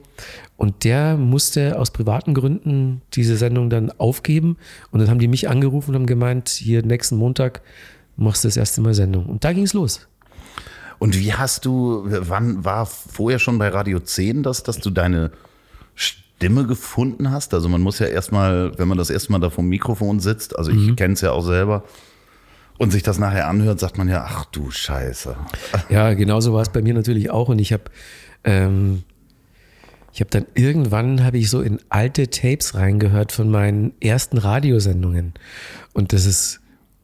Und der musste aus privaten Gründen diese Sendung dann aufgeben. Und dann haben die mich angerufen und haben gemeint, hier nächsten Montag machst du das erste Mal Sendung. Und da ging es los. Und wie hast du, wann war vorher schon bei Radio 10 das, dass du deine Stimme gefunden hast? Also man muss ja erstmal, wenn man das erste Mal da vom Mikrofon sitzt, also ich mhm. kenne es ja auch selber, und sich das nachher anhört, sagt man ja, ach du Scheiße. Ja, genauso war es bei mir natürlich auch. Und ich habe ähm, ich habe dann irgendwann habe ich so in alte Tapes reingehört von meinen ersten Radiosendungen und das ist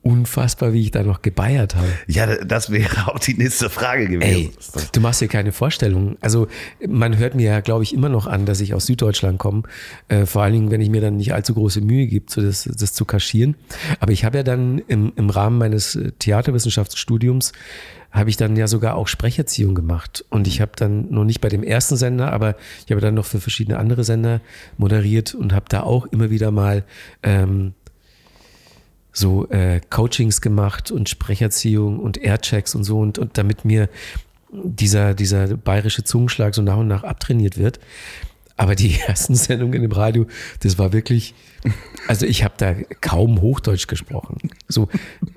unfassbar, wie ich da noch gebeiert habe. Ja, das wäre auch die nächste Frage gewesen. Ey, du machst dir keine Vorstellung. Also man hört mir ja, glaube ich, immer noch an, dass ich aus Süddeutschland komme. Äh, vor allen Dingen, wenn ich mir dann nicht allzu große Mühe gebe, so das, das zu kaschieren. Aber ich habe ja dann im, im Rahmen meines äh, Theaterwissenschaftsstudiums habe ich dann ja sogar auch Sprecherziehung gemacht. Und ich habe dann noch nicht bei dem ersten Sender, aber ich habe dann noch für verschiedene andere Sender moderiert und habe da auch immer wieder mal ähm, so äh, Coachings gemacht und Sprecherziehung und Airchecks und so und, und damit mir dieser, dieser bayerische Zungenschlag so nach und nach abtrainiert wird. Aber die ersten Sendungen im Radio, das war wirklich, also ich habe da kaum Hochdeutsch gesprochen. So,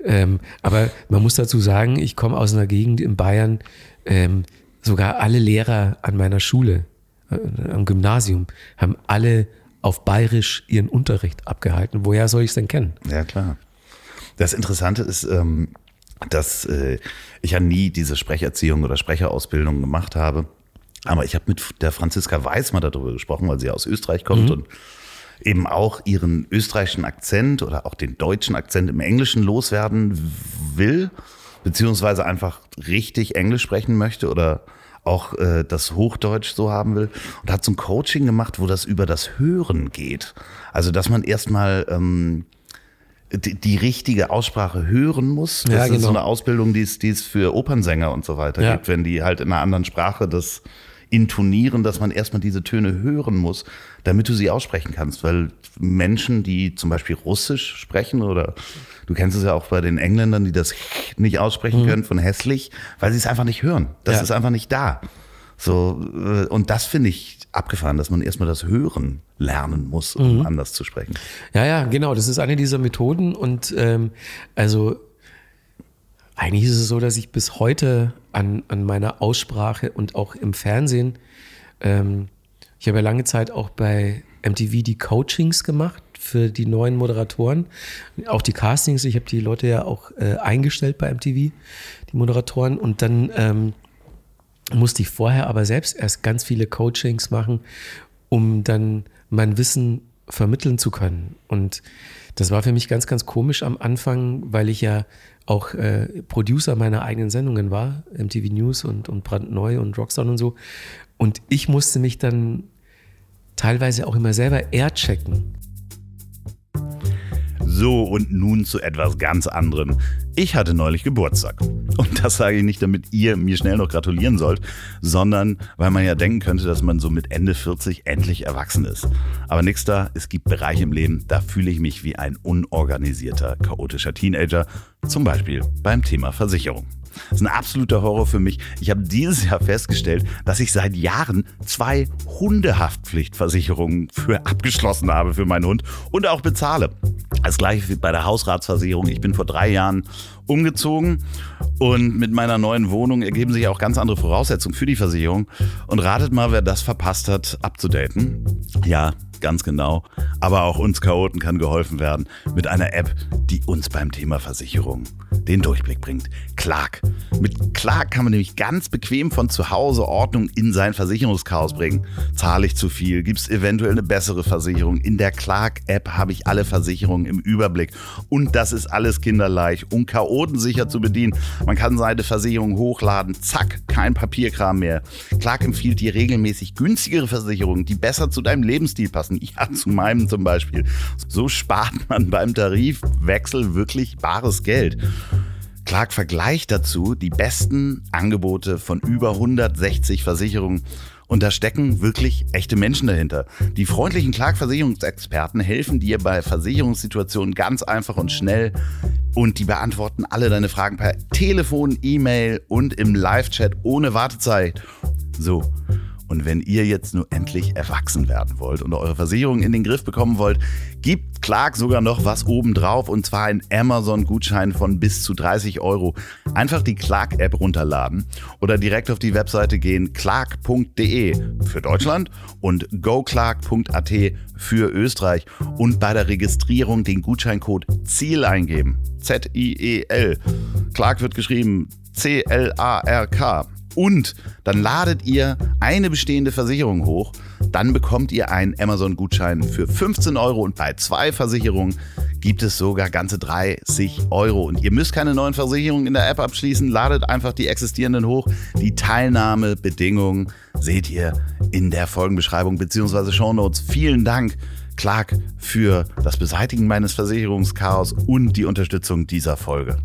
ähm, aber man muss dazu sagen, ich komme aus einer Gegend in Bayern, ähm, sogar alle Lehrer an meiner Schule, äh, am Gymnasium, haben alle auf Bayerisch ihren Unterricht abgehalten. Woher soll ich es denn kennen? Ja, klar. Das Interessante ist, ähm, dass äh, ich ja nie diese Sprecherziehung oder Sprecherausbildung gemacht habe. Aber ich habe mit der Franziska Weiß mal darüber gesprochen, weil sie aus Österreich kommt mhm. und eben auch ihren österreichischen Akzent oder auch den deutschen Akzent im Englischen loswerden will, beziehungsweise einfach richtig Englisch sprechen möchte oder auch äh, das Hochdeutsch so haben will und hat so ein Coaching gemacht, wo das über das Hören geht. Also dass man erstmal ähm, die, die, richtige Aussprache hören muss. Das ja, genau. ist so eine Ausbildung, die es, die es für Opernsänger und so weiter ja. gibt, wenn die halt in einer anderen Sprache das intonieren, dass man erstmal diese Töne hören muss, damit du sie aussprechen kannst. Weil Menschen, die zum Beispiel Russisch sprechen oder du kennst es ja auch bei den Engländern, die das nicht aussprechen mhm. können von hässlich, weil sie es einfach nicht hören. Das ja. ist einfach nicht da. So, äh, und das finde ich abgefahren, dass man erstmal das Hören lernen muss, um mhm. anders zu sprechen. Ja, ja, genau. Das ist eine dieser Methoden. Und ähm, also eigentlich ist es so, dass ich bis heute an, an meiner Aussprache und auch im Fernsehen, ähm, ich habe ja lange Zeit auch bei MTV die Coachings gemacht für die neuen Moderatoren, auch die Castings. Ich habe die Leute ja auch äh, eingestellt bei MTV, die Moderatoren. Und dann ähm, musste ich vorher aber selbst erst ganz viele Coachings machen, um dann mein Wissen vermitteln zu können. Und das war für mich ganz, ganz komisch am Anfang, weil ich ja auch äh, Producer meiner eigenen Sendungen war, MTV News und, und Brandneu und Rockstar und so. Und ich musste mich dann teilweise auch immer selber airchecken. So, und nun zu etwas ganz anderem. Ich hatte neulich Geburtstag. Und das sage ich nicht, damit ihr mir schnell noch gratulieren sollt, sondern weil man ja denken könnte, dass man so mit Ende 40 endlich erwachsen ist. Aber nix da, es gibt Bereiche im Leben, da fühle ich mich wie ein unorganisierter, chaotischer Teenager, zum Beispiel beim Thema Versicherung. Das ist ein absoluter Horror für mich. Ich habe dieses Jahr festgestellt, dass ich seit Jahren zwei Hundehaftpflichtversicherungen für abgeschlossen habe für meinen Hund und auch bezahle. Das gleiche wie bei der Hausratsversicherung. Ich bin vor drei Jahren umgezogen und mit meiner neuen Wohnung ergeben sich auch ganz andere Voraussetzungen für die Versicherung. Und ratet mal, wer das verpasst hat, abzudaten. Ja, ganz genau. Aber auch uns Chaoten kann geholfen werden mit einer App, die uns beim Thema Versicherung den Durchblick bringt. Clark. Mit Clark kann man nämlich ganz bequem von zu Hause Ordnung in sein Versicherungschaos bringen. Zahle ich zu viel? Gibt es eventuell eine bessere Versicherung? In der Clark-App habe ich alle Versicherungen im Überblick. Und das ist alles kinderleicht und chaotensicher zu bedienen. Man kann seine Versicherung hochladen. Zack, kein Papierkram mehr. Clark empfiehlt dir regelmäßig günstigere Versicherungen, die besser zu deinem Lebensstil passen. Ja, zu meinem zum Beispiel. So spart man beim Tarifwechsel wirklich bares Geld. Clark vergleicht dazu die besten Angebote von über 160 Versicherungen. Und da stecken wirklich echte Menschen dahinter. Die freundlichen Clark-Versicherungsexperten helfen dir bei Versicherungssituationen ganz einfach und schnell. Und die beantworten alle deine Fragen per Telefon, E-Mail und im Live-Chat ohne Wartezeit. So. Und wenn ihr jetzt nur endlich erwachsen werden wollt und eure Versicherung in den Griff bekommen wollt, gibt Clark sogar noch was obendrauf und zwar ein Amazon-Gutschein von bis zu 30 Euro. Einfach die Clark-App runterladen oder direkt auf die Webseite gehen clark.de für Deutschland und goclark.at für Österreich und bei der Registrierung den Gutscheincode ZIEL eingeben. Z-I-E-L. Clark wird geschrieben C-L-A-R-K. Und dann ladet ihr eine bestehende Versicherung hoch, dann bekommt ihr einen Amazon-Gutschein für 15 Euro und bei zwei Versicherungen gibt es sogar ganze 30 Euro. Und ihr müsst keine neuen Versicherungen in der App abschließen, ladet einfach die existierenden hoch. Die Teilnahmebedingungen seht ihr in der Folgenbeschreibung bzw. Shownotes. Vielen Dank. Clark für das Beseitigen meines Versicherungschaos und die Unterstützung dieser Folge.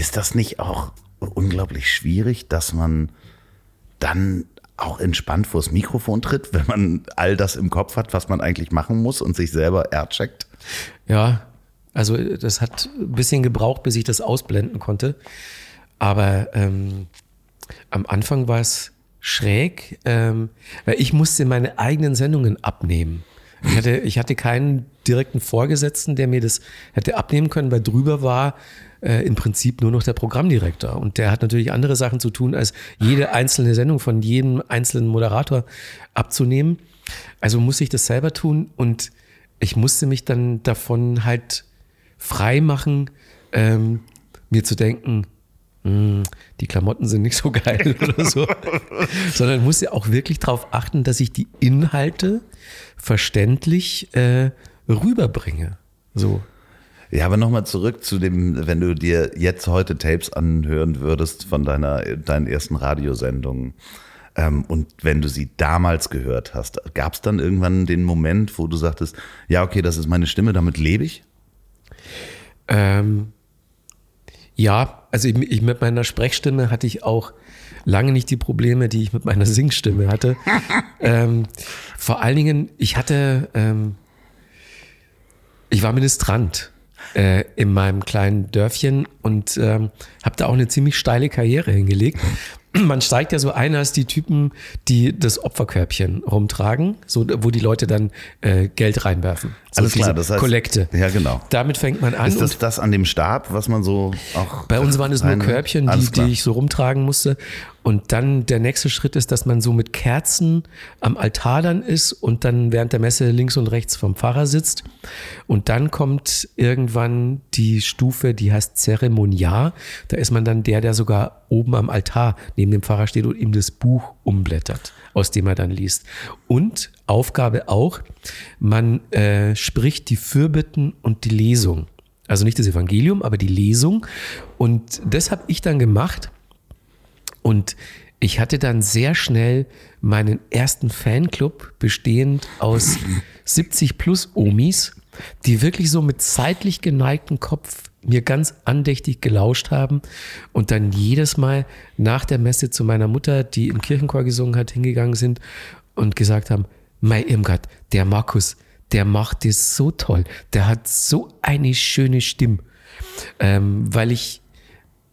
Ist das nicht auch unglaublich schwierig, dass man dann auch entspannt vors Mikrofon tritt, wenn man all das im Kopf hat, was man eigentlich machen muss und sich selber ercheckt? Ja, also das hat ein bisschen gebraucht, bis ich das ausblenden konnte. Aber ähm, am Anfang war es schräg, ähm, weil ich musste meine eigenen Sendungen abnehmen. Ich hatte, ich hatte keinen direkten Vorgesetzten, der mir das hätte abnehmen können, weil drüber war äh, im Prinzip nur noch der Programmdirektor. Und der hat natürlich andere Sachen zu tun, als jede einzelne Sendung von jedem einzelnen Moderator abzunehmen. Also muss ich das selber tun und ich musste mich dann davon halt frei machen, ähm, mir zu denken, hm, die Klamotten sind nicht so geil oder so, sondern muss ja auch wirklich darauf achten, dass ich die Inhalte verständlich äh, rüberbringe. So. Ja, aber nochmal zurück zu dem, wenn du dir jetzt heute Tapes anhören würdest von deiner, deinen ersten Radiosendungen. Ähm, und wenn du sie damals gehört hast, gab es dann irgendwann den Moment, wo du sagtest, ja, okay, das ist meine Stimme, damit lebe ich? Ähm, ja, also ich, ich, mit meiner Sprechstimme hatte ich auch lange nicht die Probleme, die ich mit meiner Singstimme hatte. ähm, vor allen Dingen, ich hatte, ähm, ich war Ministrant äh, in meinem kleinen Dörfchen und ähm, habe da auch eine ziemlich steile Karriere hingelegt. Man steigt ja so ein als die Typen, die das Opferkörbchen rumtragen, so wo die Leute dann äh, Geld reinwerfen. So Alles klar, das heißt, Kollekte. Ja, genau. Damit fängt man an. Ist das das an dem Stab, was man so auch. Bei uns waren es nur Körbchen, die, die ich so rumtragen musste. Und dann der nächste Schritt ist, dass man so mit Kerzen am Altar dann ist und dann während der Messe links und rechts vom Pfarrer sitzt. Und dann kommt irgendwann die Stufe, die heißt Zeremoniar. Da ist man dann der, der sogar oben am Altar neben dem Pfarrer steht und ihm das Buch umblättert, aus dem er dann liest. Und Aufgabe auch, man äh, spricht die Fürbitten und die Lesung. Also nicht das Evangelium, aber die Lesung. Und das habe ich dann gemacht und ich hatte dann sehr schnell meinen ersten Fanclub, bestehend aus 70 plus Omis, die wirklich so mit seitlich geneigtem Kopf mir ganz andächtig gelauscht haben und dann jedes Mal nach der Messe zu meiner Mutter, die im Kirchenchor gesungen hat, hingegangen sind und gesagt haben, Mei Irmgard, der Markus, der macht das so toll, der hat so eine schöne Stimme, ähm, weil ich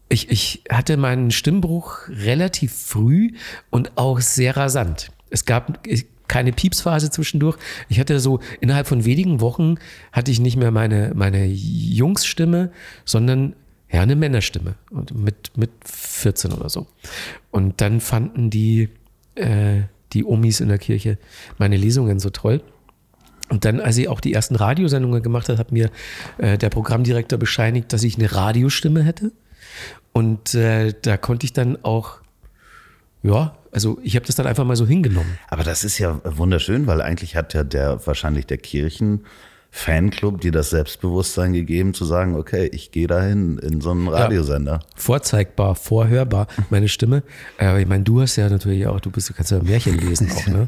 ich, ich hatte meinen Stimmbruch relativ früh und auch sehr rasant. Es gab keine Piepsphase zwischendurch. Ich hatte so innerhalb von wenigen Wochen hatte ich nicht mehr meine, meine Jungsstimme, sondern ja, eine Männerstimme. Und mit, mit 14 oder so. Und dann fanden die, äh, die Omis in der Kirche meine Lesungen so toll. Und dann, als ich auch die ersten Radiosendungen gemacht habe, hat mir äh, der Programmdirektor bescheinigt, dass ich eine Radiostimme hätte. Und äh, da konnte ich dann auch, ja, also ich habe das dann einfach mal so hingenommen. Aber das ist ja wunderschön, weil eigentlich hat ja der wahrscheinlich der Kirchen Fanclub dir das Selbstbewusstsein gegeben, zu sagen, okay, ich gehe dahin in so einen Radiosender. Ja, vorzeigbar, vorhörbar, meine Stimme. Aber ich meine, du hast ja natürlich auch, du bist, kannst ja Märchen lesen auch, ne?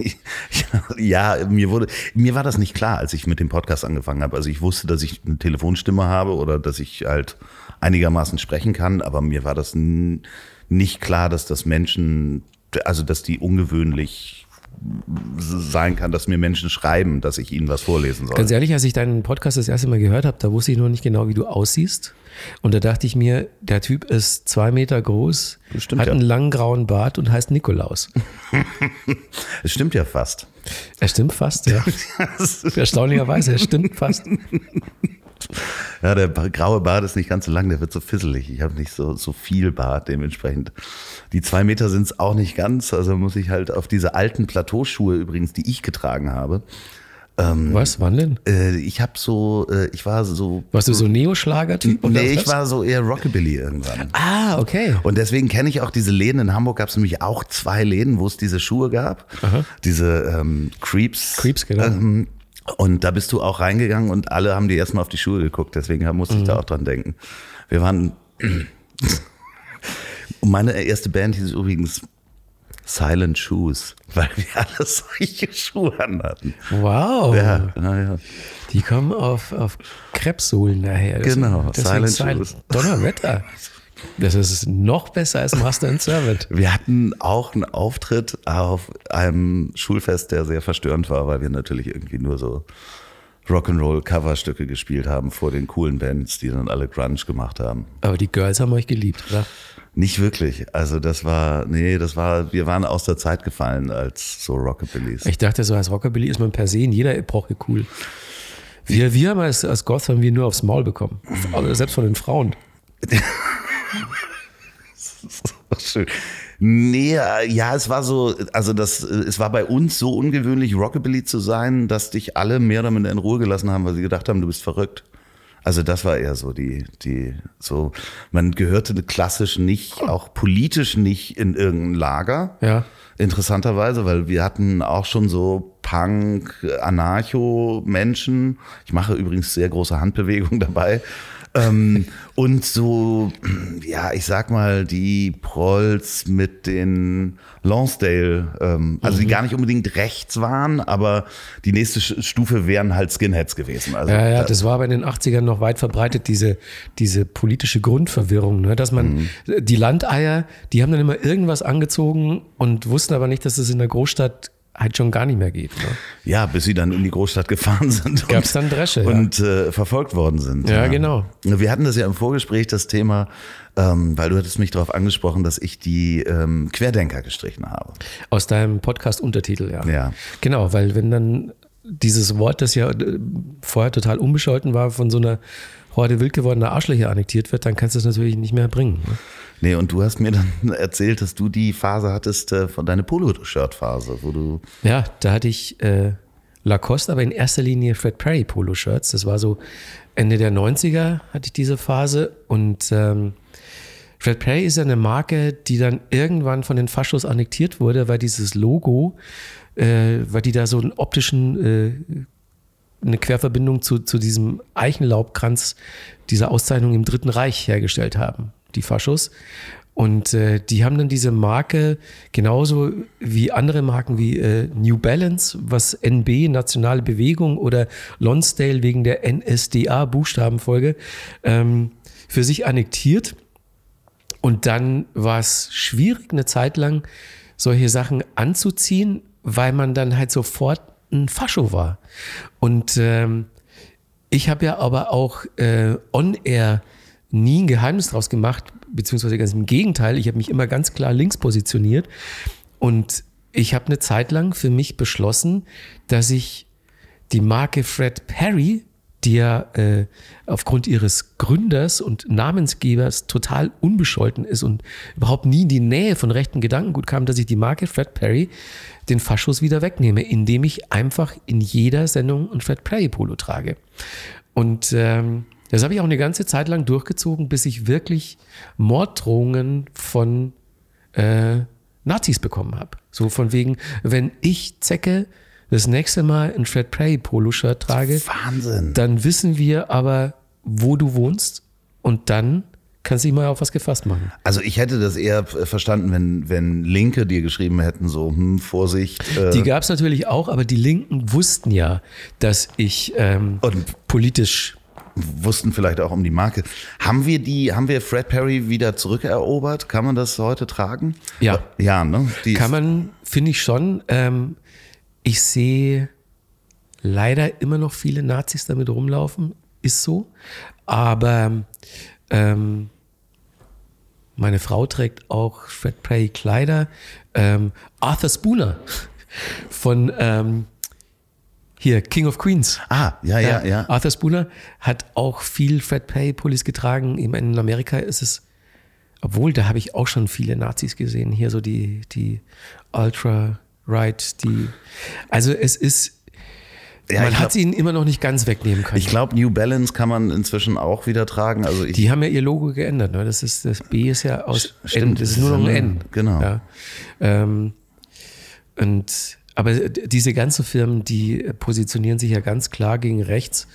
ja, mir wurde, mir war das nicht klar, als ich mit dem Podcast angefangen habe. Also ich wusste, dass ich eine Telefonstimme habe oder dass ich halt einigermaßen sprechen kann, aber mir war das nicht klar, dass das Menschen, also dass die ungewöhnlich sein kann, dass mir Menschen schreiben, dass ich ihnen was vorlesen soll. Ganz ehrlich, als ich deinen Podcast das erste Mal gehört habe, da wusste ich noch nicht genau, wie du aussiehst. Und da dachte ich mir, der Typ ist zwei Meter groß, hat ja. einen langen grauen Bart und heißt Nikolaus. Es stimmt ja fast. Er stimmt fast, ja. Erstaunlicherweise, er stimmt fast. Ja, der graue Bart ist nicht ganz so lang, der wird so fisselig. Ich habe nicht so, so viel Bart dementsprechend. Die zwei Meter sind es auch nicht ganz, also muss ich halt auf diese alten Plateauschuhe übrigens, die ich getragen habe, Ähm, Was? Wann denn? äh, ich habe so, äh, ich war so. Warst du so Neoschlager-Typ? Nee, ich war so eher Rockabilly irgendwann. Ah, okay. Und deswegen kenne ich auch diese Läden. In Hamburg gab es nämlich auch zwei Läden, wo es diese Schuhe gab. Diese ähm, Creeps. Creeps, genau. Ähm, und da bist du auch reingegangen und alle haben dir erstmal auf die Schuhe geguckt. Deswegen musste ich da Mhm. auch dran denken. Wir waren. Und meine erste Band hieß übrigens Silent Shoes, weil wir alle solche Schuhe anhatten. Wow. Ja, ja. Die kommen auf, auf Krebssohlen daher. Genau, deswegen Silent Shoes. Donnerwetter. Das ist noch besser als Master and Servant. Wir hatten auch einen Auftritt auf einem Schulfest, der sehr verstörend war, weil wir natürlich irgendwie nur so Rock'n'Roll-Coverstücke gespielt haben vor den coolen Bands, die dann alle Grunge gemacht haben. Aber die Girls haben euch geliebt, oder? Nicht wirklich. Also das war, nee, das war, wir waren aus der Zeit gefallen als so Rockabillys. Ich dachte, so als Rockabilly ist man per se in jeder Epoche cool. Wir, wir haben als, als Goth haben wir nur aufs Maul bekommen. Selbst von den Frauen. Schön. Nee, äh, ja, es war so, also das, äh, es war bei uns so ungewöhnlich, Rockabilly zu sein, dass dich alle mehr oder minder in Ruhe gelassen haben, weil sie gedacht haben, du bist verrückt. Also das war eher so die, die, so, man gehörte klassisch nicht, auch politisch nicht in irgendein Lager. Ja. Interessanterweise, weil wir hatten auch schon so Punk, Anarcho-Menschen. Ich mache übrigens sehr große Handbewegungen dabei. Ähm, und so, ja, ich sag mal, die Prolls mit den Lonsdale, ähm, also die Mhm. gar nicht unbedingt rechts waren, aber die nächste Stufe wären halt Skinheads gewesen. Also, Ja, ja, da- das war aber in den 80ern noch weit verbreitet, diese, diese politische Grundverwirrung, ne? dass man, die Landeier, die haben dann immer irgendwas angezogen und wussten aber nicht, dass es in der Großstadt halt schon gar nicht mehr geht. Ne? ja, bis sie dann in die Großstadt gefahren sind. und- Gab's dann Dresche, ja. Und äh, verfolgt worden sind. Ja, genau. Wir hatten das ja im Vorgespräch, das Thema, ähm, weil du hattest mich darauf angesprochen, dass ich die ähm, Querdenker gestrichen habe. Aus deinem Podcast-Untertitel, ja. Ja. Genau, weil wenn dann dieses Wort, das ja äh, vorher total unbescholten war, von so einer Horde wild gewordener Arschlöcher annektiert wird, dann kannst du es natürlich nicht mehr bringen. Ne? Nee, und du hast mir dann erzählt, dass du die Phase hattest äh, von deiner Polo-Shirt-Phase, wo du. Ja, da hatte ich äh, Lacoste, aber in erster Linie Fred Perry Polo-Shirts. Das war so Ende der 90er hatte ich diese Phase und ähm, Fred Perry ist ja eine Marke, die dann irgendwann von den Faschos annektiert wurde, weil dieses Logo, äh, weil die da so einen optischen, äh, eine Querverbindung zu, zu diesem Eichenlaubkranz dieser Auszeichnung im Dritten Reich hergestellt haben, die Faschos. Und äh, die haben dann diese Marke genauso wie andere Marken wie äh, New Balance, was NB, Nationale Bewegung oder Lonsdale wegen der NSDA-Buchstabenfolge ähm, für sich annektiert. Und dann war es schwierig, eine Zeit lang solche Sachen anzuziehen, weil man dann halt sofort ein Fascho war. Und ähm, ich habe ja aber auch äh, on-air nie ein Geheimnis draus gemacht, beziehungsweise ganz im Gegenteil, ich habe mich immer ganz klar links positioniert. Und ich habe eine Zeit lang für mich beschlossen, dass ich die Marke Fred Perry, ja äh, aufgrund ihres Gründers und Namensgebers total unbescholten ist und überhaupt nie in die Nähe von rechten Gedankengut kam, dass ich die Marke Fred Perry den Faschos wieder wegnehme, indem ich einfach in jeder Sendung ein Fred Perry Polo trage. Und ähm, das habe ich auch eine ganze Zeit lang durchgezogen, bis ich wirklich Morddrohungen von äh, Nazis bekommen habe. So von wegen, wenn ich Zecke das nächste Mal ein Fred Perry Polo-Shirt trage, Wahnsinn. dann wissen wir aber, wo du wohnst und dann kannst du dich mal auf was gefasst machen. Also ich hätte das eher verstanden, wenn, wenn Linke dir geschrieben hätten, so, hm, Vorsicht. Äh, Die gab es natürlich auch, aber die Linken wussten ja, dass ich ähm, Und- politisch wussten vielleicht auch um die Marke. Haben wir die, haben wir Fred Perry wieder zurückerobert? Kann man das heute tragen? Ja. Ja, ne? Die Kann man, finde ich schon. Ähm, ich sehe leider immer noch viele Nazis damit rumlaufen, ist so. Aber ähm, meine Frau trägt auch Fred Perry Kleider. Ähm, Arthur Spooner von ähm, hier King of Queens. Ah, ja, ja, ja. Arthur Spooner hat auch viel Fred Perry Pullis getragen. In Amerika ist es, obwohl da habe ich auch schon viele Nazis gesehen. Hier so die, die Ultra Right, die. Also es ist, Ja, Man hat sie ihnen immer noch nicht ganz wegnehmen können. Ich glaube, New Balance kann man inzwischen auch wieder tragen. Also ich, Die haben ja ihr Logo geändert. Ne? Das, ist, das B ist ja aus Stimmt, N. Das ist nur noch ein N. genau. Ja. Ähm, und, aber diese ganzen Firmen, die positionieren sich ja ganz klar gegen rechts.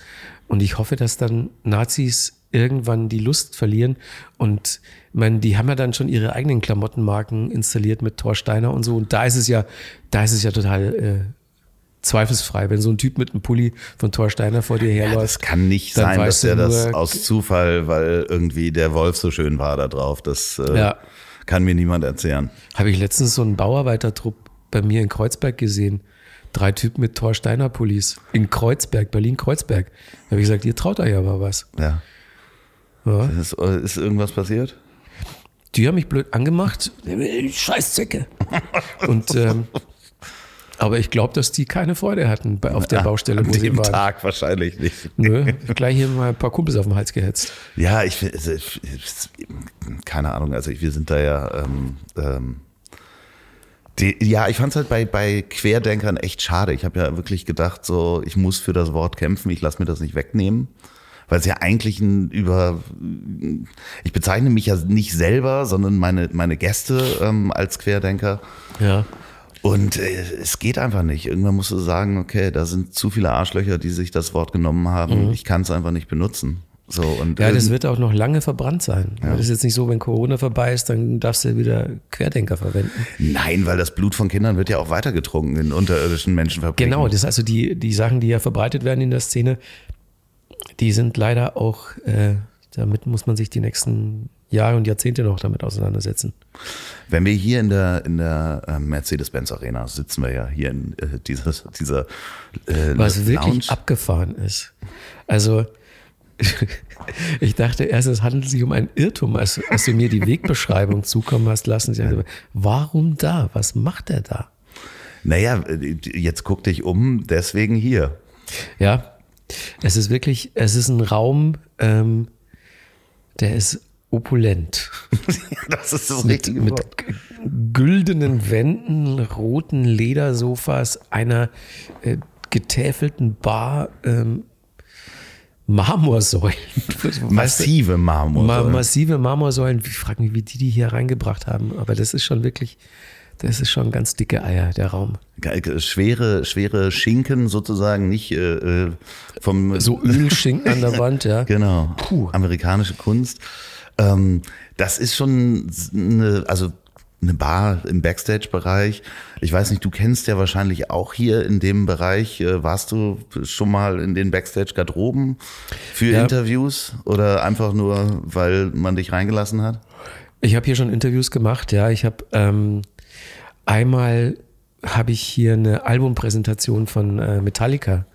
Und ich hoffe, dass dann Nazis irgendwann die Lust verlieren. Und meine, die haben ja dann schon ihre eigenen Klamottenmarken installiert mit Thor Steiner und so. Und da ist es ja, da ist es ja total äh, zweifelsfrei, wenn so ein Typ mit einem Pulli von Thor Steiner vor dir ja, herläuft. das kann nicht sein, dass er das aus Zufall, weil irgendwie der Wolf so schön war da drauf. Das äh, Ja. kann mir niemand erzählen. Habe ich letztens so einen Bauarbeitertrupp bei mir in Kreuzberg gesehen. Drei Typen mit Thor Steiner Pullis in Kreuzberg, Berlin-Kreuzberg. Da habe ich gesagt, ihr traut euch aber was. Ja. Ja. Ist, ist irgendwas passiert? Die haben mich blöd angemacht. Scheißzecke. Und ähm, aber ich glaube, dass die keine Freude hatten bei, auf der Baustelle, An wo sie waren. Tag wahrscheinlich nicht. Nö, gleich hier mal ein paar Kumpels auf den Hals gehetzt. Ja, ich, also, ich- ich- keine Ahnung, also wir sind da ja, ähm, ähm, die, ja, ich fand es halt bei, bei Querdenkern echt schade. Ich habe ja wirklich gedacht, so, ich muss für das Wort kämpfen, ich lasse mir das nicht wegnehmen. Weil es ja eigentlich ein über, ich bezeichne mich ja nicht selber, sondern meine, meine Gäste ähm, als Querdenker. Ja. Und äh, es geht einfach nicht. Irgendwann musst du sagen, okay, da sind zu viele Arschlöcher, die sich das Wort genommen haben. Ich kann es einfach nicht benutzen. So, und Ja, das irgend- wird auch noch lange verbrannt sein. Das ist jetzt nicht so, wenn Corona vorbei ist, dann darfst du wieder Querdenker verwenden. Nein, weil das Blut von Kindern wird ja auch weitergetrunken in unterirdischen Menschenfabriken. Genau, das ist also die, die Sachen, die ja verbreitet werden in der Szene, die sind leider auch, äh, damit muss man sich die nächsten Jahre und Jahrzehnte noch damit auseinandersetzen. Wenn wir hier in der, in der äh, Mercedes-Benz Arena sitzen wir ja hier in äh, dieses, dieser äh, Was wirklich Lounge. abgefahren ist. Also, ich dachte erst, es handelt sich um einen Irrtum, als, als du mir die Wegbeschreibung zukommen hast lassen. Ich dachte, warum da? Was macht er da? Naja, jetzt guck dich um, deswegen hier. Ja, es ist wirklich, es ist ein Raum, ähm, der ist opulent. Das ist das mit, richtige mit Wort. g- güldenen Wänden, roten Ledersofas, einer äh, getäfelten Bar, ähm, Marmorsäulen. Massive Marmor. Ma massive Marmorsäulen. Ich frage mich, wie die die hier reingebracht haben. Aber das ist schon wirklich, das ist schon ganz dicke Eier, der Raum. Ge- schwere, schwere Schinken sozusagen, nicht äh, äh, vom So Ölschinken an der Wand, ja. Genau. Puh. Amerikanische Kunst. Ähm, das ist schon eine, also eine Bar im Backstage-Bereich. Ich weiß nicht, du kennst ja wahrscheinlich auch hier in dem Bereich. Äh, warst du schon mal in den Backstage-Garderoben für Ja. Interviews oder einfach nur, weil man dich reingelassen hat? Ich habe hier schon Interviews gemacht, ja. Ich habe ähm, einmal habe ich hier eine Albumpräsentation von äh, Metallica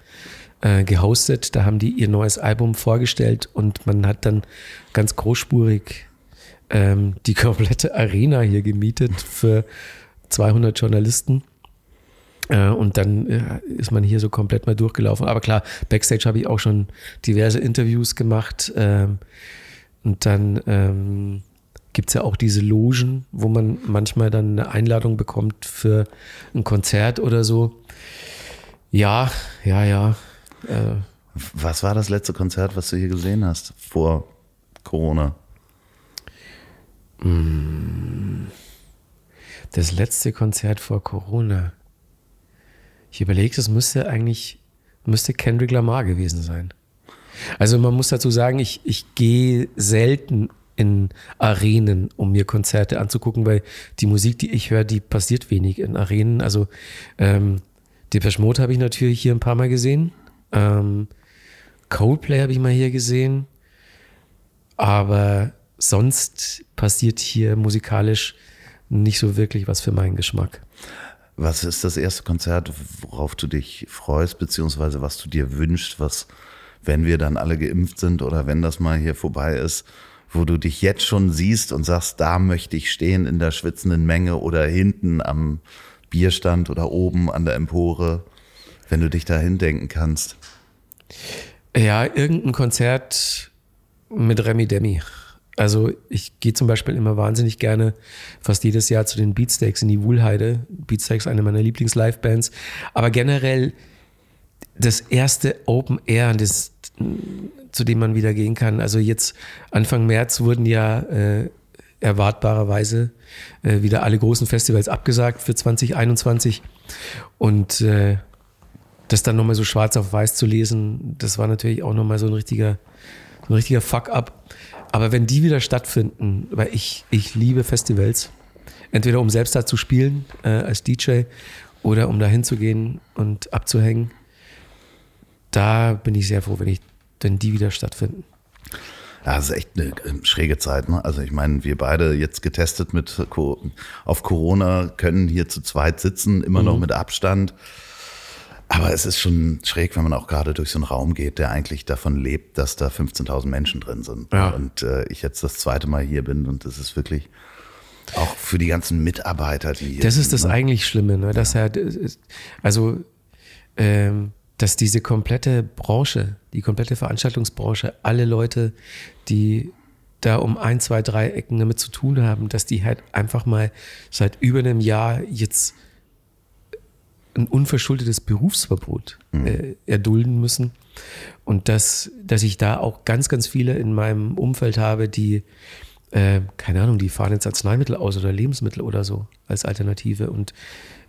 äh, gehostet. Da haben die ihr neues Album vorgestellt und man hat dann ganz großspurig ähm, die komplette Arena hier gemietet für 200 Journalisten. Äh, Und dann äh, ist man hier so komplett mal durchgelaufen. Aber klar, Backstage habe ich auch schon diverse Interviews gemacht. ähm, Und dann ähm, gibt es ja auch diese Logen, wo man manchmal dann eine Einladung bekommt für ein Konzert oder so. Ja, ja, ja. Äh, Was war das letzte Konzert, was du hier gesehen hast vor Corona? das letzte Konzert vor Corona. Ich überlege, das müsste eigentlich, müsste Kendrick Lamar gewesen sein. Also man muss dazu sagen, ich, ich gehe selten in Arenen, um mir Konzerte anzugucken, weil die Musik, die ich höre, die passiert wenig in Arenen. Also ähm, Depeche Mode habe ich natürlich hier ein paar Mal gesehen. Ähm, Coldplay habe ich mal hier gesehen. Aber sonst passiert hier musikalisch nicht so wirklich was für meinen Geschmack. Was ist das erste Konzert, worauf du dich freust, beziehungsweise was du dir wünschst, was, wenn wir dann alle geimpft sind oder wenn das mal hier vorbei ist, wo du dich jetzt schon siehst und sagst, da möchte ich stehen in der schwitzenden Menge oder hinten am Bierstand oder oben an der Empore, wenn du dich da hindenken kannst. Ja, irgendein Konzert mit Remy Demi. Also ich gehe zum Beispiel immer wahnsinnig gerne fast jedes Jahr zu den Beatsteaks in die Wuhlheide. Beatsteaks eine meiner Lieblings-Live-Bands. Aber generell, das erste Open Air, das, zu dem man wieder gehen kann. Also jetzt Anfang März wurden ja äh, erwartbarerweise äh, wieder alle großen Festivals abgesagt für 2021. Und äh, das dann nochmal so schwarz auf weiß zu lesen, das war natürlich auch nochmal so ein richtiger, ein richtiger Fuck-up. Aber wenn die wieder stattfinden, weil ich, ich liebe Festivals, entweder um selbst da zu spielen äh, als DJ oder um da hinzugehen und abzuhängen, da bin ich sehr froh, wenn, ich, wenn die wieder stattfinden. Ja, das ist echt eine schräge Zeit. Ne? Also ich meine, wir beide jetzt getestet mit auf Corona, können hier zu zweit sitzen, immer mhm. noch mit Abstand. Aber es ist schon schräg, wenn man auch gerade durch so einen Raum geht, der eigentlich davon lebt, dass da 15.000 Menschen drin sind. Ja. Und äh, ich jetzt das zweite Mal hier bin und das ist wirklich auch für die ganzen Mitarbeiter, die hier Das ist das ne? eigentlich Schlimme, ne? dass ja. er, also ähm, dass diese komplette Branche, die komplette Veranstaltungsbranche, alle Leute, die da um ein, zwei, drei Ecken damit zu tun haben, dass die halt einfach mal seit über einem Jahr jetzt ein unverschuldetes Berufsverbot mhm. äh, erdulden müssen. Und dass, dass ich da auch ganz, ganz viele in meinem Umfeld habe, die, äh, keine Ahnung, die fahren jetzt Arzneimittel aus oder Lebensmittel oder so als Alternative. Und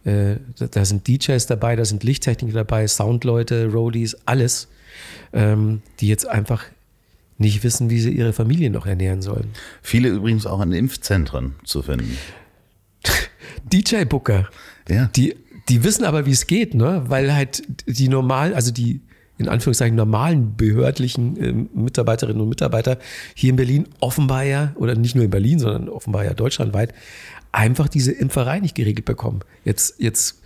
äh, da sind DJs dabei, da sind Lichttechniker dabei, Soundleute, Roadies, alles, ähm, die jetzt einfach nicht wissen, wie sie ihre Familie noch ernähren sollen. Viele übrigens auch in Impfzentren zu finden. DJ-Booker. Ja. Die, die wissen aber, wie es geht, ne? Weil halt die normal, also die in Anführungszeichen normalen behördlichen äh, Mitarbeiterinnen und Mitarbeiter hier in Berlin offenbar ja, oder nicht nur in Berlin, sondern offenbar ja deutschlandweit, einfach diese Impferei nicht geregelt bekommen. Jetzt, jetzt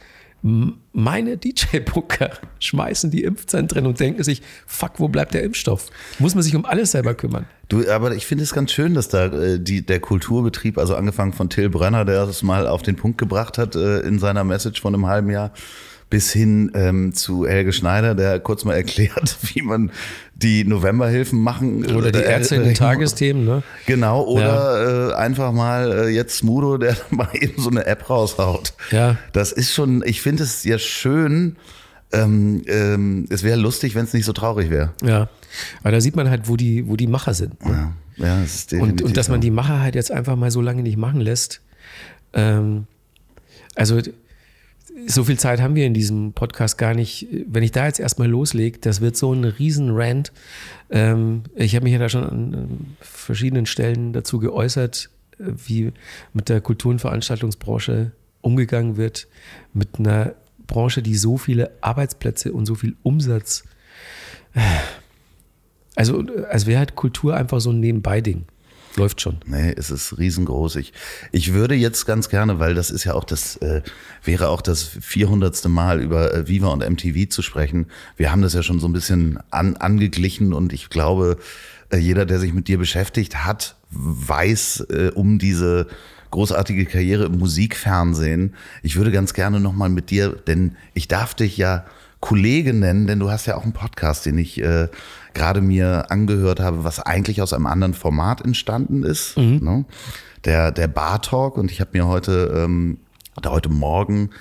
meine DJ-Booker schmeißen die Impfzentren und denken sich, fuck, wo bleibt der Impfstoff? Muss man sich um alles selber kümmern. Du, aber ich finde es ganz schön, dass da äh, die, der Kulturbetrieb, also angefangen von Till Brenner, der das mal auf den Punkt gebracht hat äh, in seiner Message von einem halben Jahr, bis hin ähm, zu Helge Schneider, der kurz mal erklärt, wie man die Novemberhilfen machen. Oder die Ärzte in den Tagesthemen, ne? Genau, oder ja. äh, einfach mal äh, jetzt Smudo, der mal eben so eine App raushaut. Ja. Das ist schon, ich finde es ja schön, ähm, ähm, es wäre lustig, wenn es nicht so traurig wäre. Ja, aber da sieht man halt, wo die, wo die Macher sind. Ne? Ja, ja das ist definitiv und, und dass man die Macher halt jetzt einfach mal so lange nicht machen lässt. Ähm, also so viel Zeit haben wir in diesem Podcast gar nicht. Wenn ich da jetzt erstmal loslege, das wird so ein riesen Rant. Ähm, ich habe mich ja da schon an verschiedenen Stellen dazu geäußert, wie mit der Kultur- und Veranstaltungsbranche umgegangen wird, mit einer Branche, die so viele Arbeitsplätze und so viel Umsatz. Also, als wäre halt Kultur einfach so ein Nebenbei-Ding. Läuft schon. Nee, es ist riesengroß. Ich, ich würde jetzt ganz gerne, weil das ist ja auch das, äh, wäre auch das 400. Mal über äh, Viva und MTV zu sprechen. Wir haben das ja schon so ein bisschen an, angeglichen und ich glaube, äh, jeder, der sich mit dir beschäftigt hat, weiß äh, um diese großartige Karriere im Musikfernsehen. Ich würde ganz gerne nochmal mit dir, denn ich darf dich ja Kollege nennen, denn du hast ja auch einen Podcast, den ich äh, gerade mir angehört habe, was eigentlich aus einem anderen Format entstanden ist. Mhm. Ne? Der, der Bar Talk und ich habe mir heute, ähm, oder heute Morgen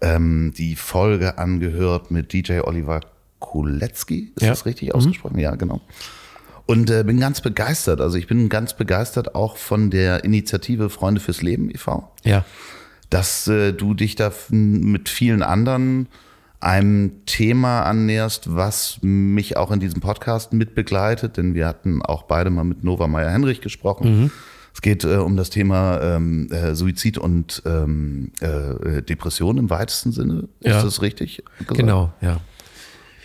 ähm, die Folge angehört mit DJ Oliver Kulecki. Ist ja. das richtig mhm. ausgesprochen? Ja, genau. Und äh, bin ganz begeistert. Also ich bin ganz begeistert auch von der Initiative Freunde fürs Leben e.V. Ja. Dass äh, du dich da mit vielen anderen einem Thema annäherst, was mich auch in diesem Podcast mitbegleitet, denn wir hatten auch beide mal mit Nova Meyer-Henrich gesprochen. Mhm. Es geht äh, um das Thema ähm, äh, Suizid und ähm, äh, Depression im weitesten Sinne. Ist ja. das richtig? Gesagt? Genau, ja.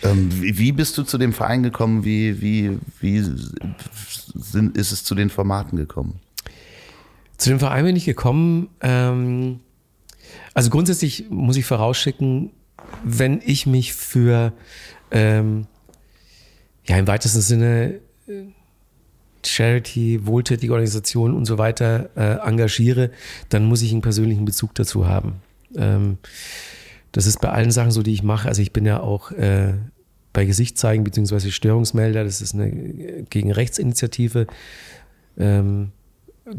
Ähm, wie, wie, bist du zu dem Verein gekommen? Wie, wie, wie sind, ist es zu den Formaten gekommen? Zu dem Verein bin ich gekommen. Ähm, also grundsätzlich muss ich vorausschicken, wenn ich mich für, ähm, ja, im weitesten Sinne äh, Charity, wohltätige Organisationen und so weiter äh, engagiere, dann muss ich einen persönlichen Bezug dazu haben. Ähm, das ist bei allen Sachen so, die ich mache. Also ich bin ja auch äh, bei Gesicht zeigen beziehungsweise Störungsmelder. Das ist eine äh, gegen Rechtsinitiative. Ähm,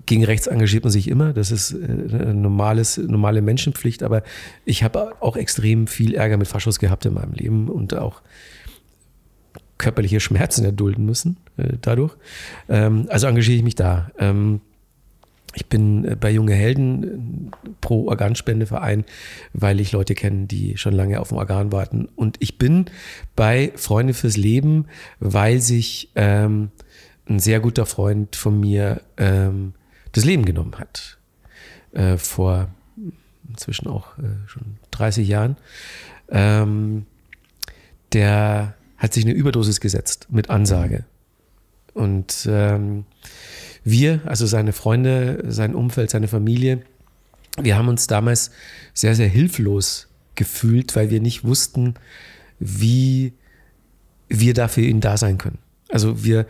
gegen rechts engagiert man sich immer, das ist äh, eine normales, normale Menschenpflicht, aber ich habe auch extrem viel Ärger mit Faschos gehabt in meinem Leben und auch körperliche Schmerzen erdulden müssen äh, dadurch. Ähm, also engagiere ich mich da. Ähm, ich bin äh, bei Junge Helden pro Organspendeverein, weil ich Leute kenne, die schon lange auf dem Organ warten. Und ich bin bei Freunde fürs Leben, weil sich ähm, ein sehr guter Freund von mir ähm, das Leben genommen hat. Äh, vor inzwischen auch äh, schon 30 Jahren. Ähm, der hat sich eine Überdosis gesetzt mit Ansage. Und ähm, wir, also seine Freunde, sein Umfeld, seine Familie, wir haben uns damals sehr, sehr hilflos gefühlt, weil wir nicht wussten, wie wir da für ihn da sein können. Also wir,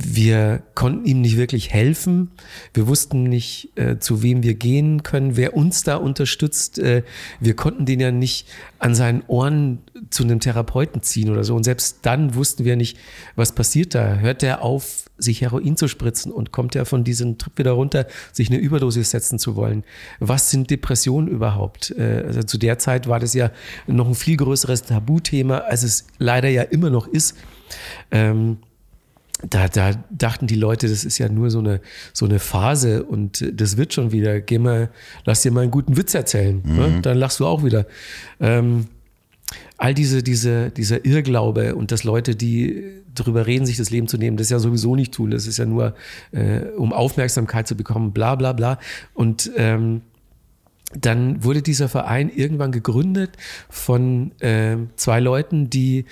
wir konnten ihm nicht wirklich helfen. Wir wussten nicht, äh, zu wem wir gehen können, wer uns da unterstützt. Äh, wir konnten den ja nicht an seinen Ohren zu einem Therapeuten ziehen oder so. Und selbst dann wussten wir nicht, was passiert da. Hört er auf, sich Heroin zu spritzen und kommt er von diesem Trip wieder runter, sich eine Überdosis setzen zu wollen? Was sind Depressionen überhaupt? Äh, also zu der Zeit war das ja noch ein viel größeres Tabuthema, als es leider ja immer noch ist. Ähm, da, da dachten die Leute, das ist ja nur so eine, so eine Phase und das wird schon wieder. Geh mal, lass dir mal einen guten Witz erzählen. Ne? Mhm. Ne? Dann lachst du auch wieder. Ähm, all diese, diese, dieser Irrglaube und dass Leute, die darüber reden, sich das Leben zu nehmen, das ja sowieso nicht tun. Das ist ja nur, äh, um Aufmerksamkeit zu bekommen, bla bla bla. Und ähm, dann wurde dieser Verein irgendwann gegründet von äh, zwei Leuten, die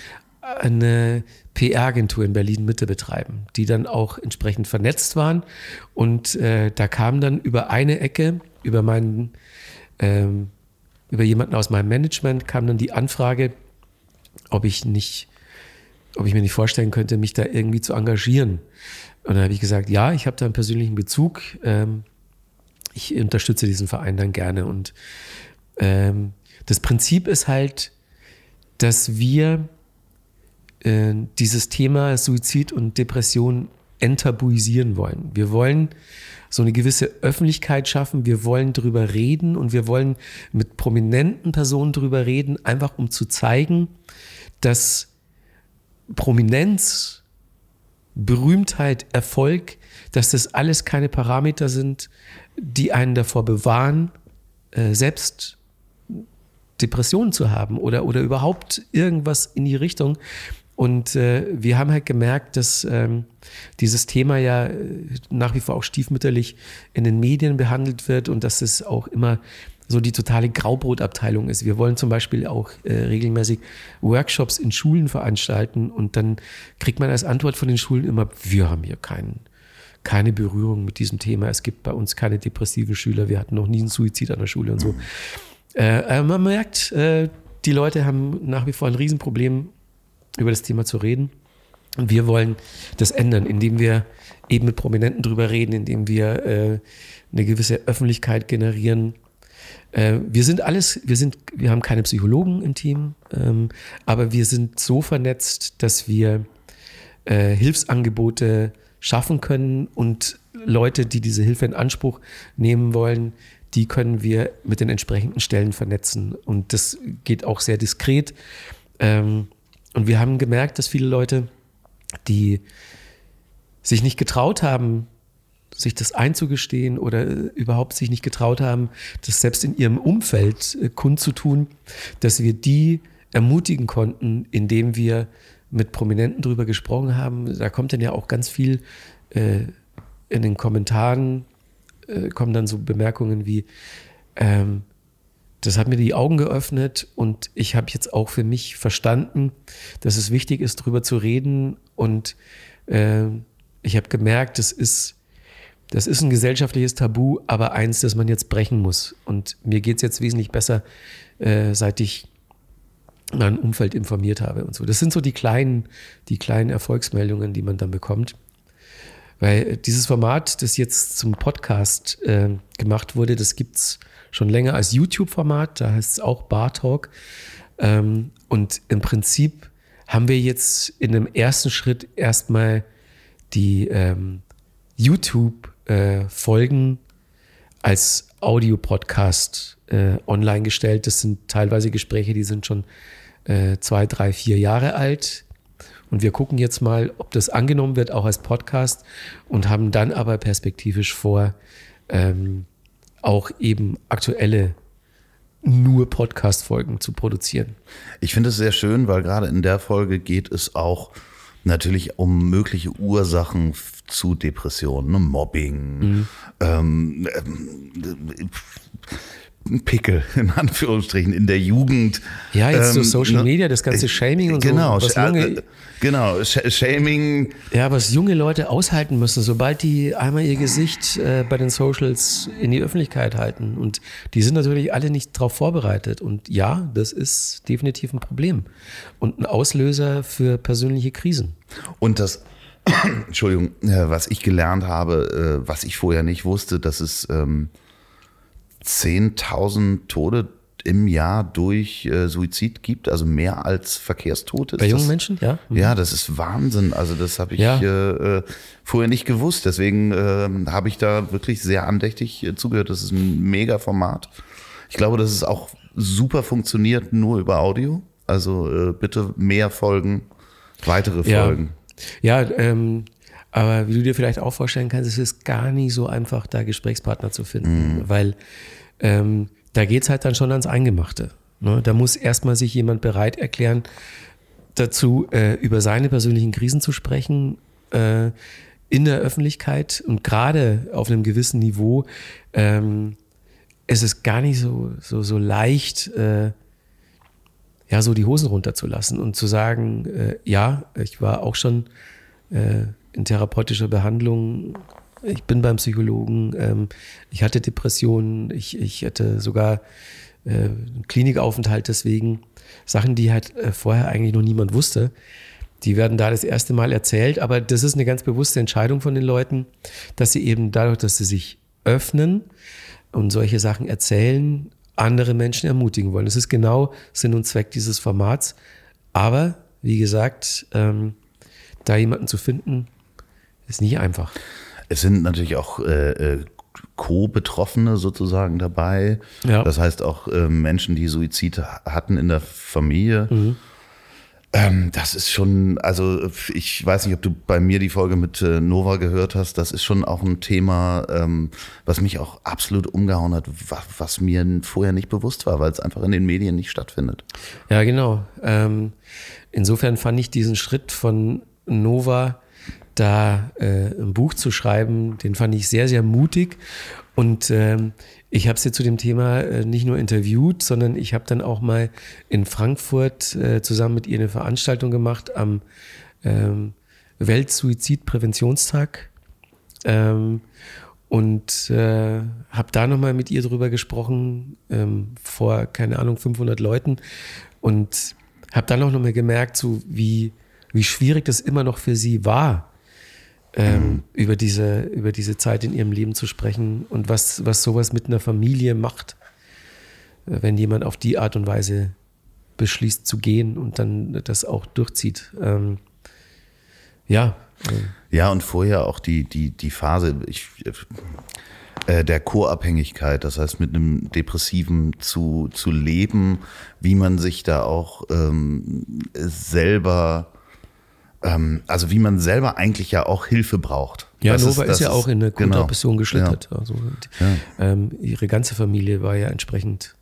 eine PR-Agentur in Berlin Mitte betreiben, die dann auch entsprechend vernetzt waren. Und äh, da kam dann über eine Ecke, über meinen, ähm, über jemanden aus meinem Management, kam dann die Anfrage, ob ich nicht, ob ich mir nicht vorstellen könnte, mich da irgendwie zu engagieren. Und dann habe ich gesagt, ja, ich habe da einen persönlichen Bezug. Ähm, ich unterstütze diesen Verein dann gerne. Und ähm, das Prinzip ist halt, dass wir äh, dieses Thema Suizid und Depression enttabuisieren wollen. Wir wollen so eine gewisse Öffentlichkeit schaffen, wir wollen darüber reden und wir wollen mit prominenten Personen darüber reden, einfach um zu zeigen, dass Prominenz, Berühmtheit, Erfolg, dass das alles keine Parameter sind, die einen davor bewahren, äh, selbst Depressionen zu haben oder, oder überhaupt irgendwas in die Richtung, und äh, wir haben halt gemerkt, dass ähm, dieses Thema ja äh, nach wie vor auch stiefmütterlich in den Medien behandelt wird und dass es auch immer so die totale Graubrotabteilung ist. Wir wollen zum Beispiel auch äh, regelmäßig Workshops in Schulen veranstalten und dann kriegt man als Antwort von den Schulen immer, wir haben hier keinen, keine Berührung mit diesem Thema. Es gibt bei uns keine depressiven Schüler. Wir hatten noch nie einen Suizid an der Schule und so. Äh, man merkt, äh, die Leute haben nach wie vor ein Riesenproblem über das Thema zu reden. Und wir wollen das ändern, indem wir eben mit Prominenten drüber reden, indem wir äh, eine gewisse Öffentlichkeit generieren. Äh, wir sind alles, wir sind, wir haben keine Psychologen im Team, ähm, aber wir sind so vernetzt, dass wir äh, Hilfsangebote schaffen können und Leute, die diese Hilfe in Anspruch nehmen wollen, die können wir mit den entsprechenden Stellen vernetzen. Und das geht auch sehr diskret. Ähm, und wir haben gemerkt, dass viele Leute, die sich nicht getraut haben, sich das einzugestehen oder überhaupt sich nicht getraut haben, das selbst in ihrem Umfeld äh, kundzutun, dass wir die ermutigen konnten, indem wir mit Prominenten drüber gesprochen haben. Da kommt dann ja auch ganz viel äh, in den Kommentaren, äh, kommen dann so Bemerkungen wie, ähm, das hat mir die Augen geöffnet und ich habe jetzt auch für mich verstanden, dass es wichtig ist, darüber zu reden. Und äh, ich habe gemerkt, das ist, das ist ein gesellschaftliches Tabu, aber eins, das man jetzt brechen muss. Und mir geht es jetzt wesentlich besser, äh, seit ich mein Umfeld informiert habe und so. Das sind so die kleinen, die kleinen Erfolgsmeldungen, die man dann bekommt. Weil dieses Format, das jetzt zum Podcast äh, gemacht wurde, das gibt es schon länger als YouTube-Format, da heißt es auch Bar Talk. Ähm, und im Prinzip haben wir jetzt in einem ersten Schritt erstmal die ähm, YouTube äh, als Audiopodcast äh, online gestellt. Das sind teilweise Gespräche, die sind schon äh, zwei, drei, vier Jahre alt. Und wir gucken jetzt mal, ob das angenommen wird, auch als Podcast und haben dann aber perspektivisch vor, ähm, auch eben aktuelle nur Podcast-Folgen zu produzieren. Ich finde es sehr schön, weil gerade in der Folge geht es auch natürlich um mögliche Ursachen zu Depressionen, ne? Mobbing, mhm. ähm, ähm, Pickel, in Anführungsstrichen, in der Jugend. Ja, jetzt so ähm, Social ne? Media, das ganze Shaming und genau, so. Was junge, äh, genau, Shaming. Ja, was junge Leute aushalten müssen, sobald die einmal ihr Gesicht äh, bei den Socials in die Öffentlichkeit halten. Und die sind natürlich alle nicht darauf vorbereitet. Und ja, das ist definitiv ein Problem. Und ein Auslöser für persönliche Krisen. Und das Entschuldigung, äh, was ich gelernt habe, äh, was ich vorher nicht wusste, dass es ähm, 10.000 Tode im Jahr durch äh, Suizid gibt, also mehr als Verkehrstote. Bei jungen das, Menschen, ja? Mhm. Ja, das ist Wahnsinn. Also das habe ich ja. äh, vorher nicht gewusst. Deswegen äh, habe ich da wirklich sehr andächtig äh, zugehört. Das ist ein mega Format. Ich glaube, dass es auch super funktioniert nur über Audio. Also äh, bitte mehr Folgen, weitere Folgen. Ja, ja ähm, aber wie du dir vielleicht auch vorstellen kannst, es ist gar nicht so einfach, da Gesprächspartner zu finden, mhm. weil ähm, da geht es halt dann schon ans Eingemachte. Ne? Da muss erstmal sich jemand bereit erklären, dazu äh, über seine persönlichen Krisen zu sprechen äh, in der Öffentlichkeit und gerade auf einem gewissen Niveau. Ähm, es ist gar nicht so, so, so leicht, äh, ja, so die Hosen runterzulassen und zu sagen, äh, ja, ich war auch schon äh, in therapeutischer Behandlung ich bin beim Psychologen, ähm, ich hatte Depressionen, ich, ich hatte sogar äh, einen Klinikaufenthalt deswegen. Sachen, die halt äh, vorher eigentlich noch niemand wusste. Die werden da das erste Mal erzählt, aber das ist eine ganz bewusste Entscheidung von den Leuten, dass sie eben dadurch, dass sie sich öffnen und solche Sachen erzählen, andere Menschen ermutigen wollen. Das ist genau Sinn und Zweck dieses Formats. Aber, wie gesagt, ähm, da jemanden zu finden, ist nicht einfach. Es sind natürlich auch äh, äh, Co-Betroffene sozusagen dabei. Ja. Das heißt auch äh, Menschen, die Suizid hatten in der Familie. Mhm. Ähm, das ist schon, also ich weiß nicht, ob du bei mir die Folge mit äh, Nova gehört hast. Das ist schon auch ein Thema, ähm, was mich auch absolut umgehauen hat, was, was mir vorher nicht bewusst war, weil es einfach in den Medien nicht stattfindet. Ja, genau. Ähm, insofern fand ich diesen Schritt von Nova da äh, ein Buch zu schreiben, den fand ich sehr, sehr mutig. Und ähm, ich habe sie zu dem Thema äh, nicht nur interviewt, sondern ich habe dann auch mal in Frankfurt äh, zusammen mit ihr eine Veranstaltung gemacht am ähm, Weltsuizidpräventionstag. Ähm, und äh, habe da nochmal mit ihr drüber gesprochen, ähm, vor, keine Ahnung, 500 Leuten. Und habe dann auch nochmal gemerkt, so wie, wie schwierig das immer noch für sie war, ähm, mhm. über, diese, über diese Zeit in ihrem Leben zu sprechen und was, was sowas mit einer Familie macht, äh, wenn jemand auf die Art und Weise beschließt zu gehen und dann das auch durchzieht. Ähm, ja. Ja, und vorher auch die, die, die Phase ich, äh, der Co-Abhängigkeit, das heißt mit einem Depressiven zu, zu leben, wie man sich da auch ähm, selber ähm, also wie man selber eigentlich ja auch Hilfe braucht. Ja, das Nova ist, ist, ja auch in eine Grunddepression genau. geschlittert. Ja. Also, ja. Ähm, ihre ganze Familie war ja entsprechend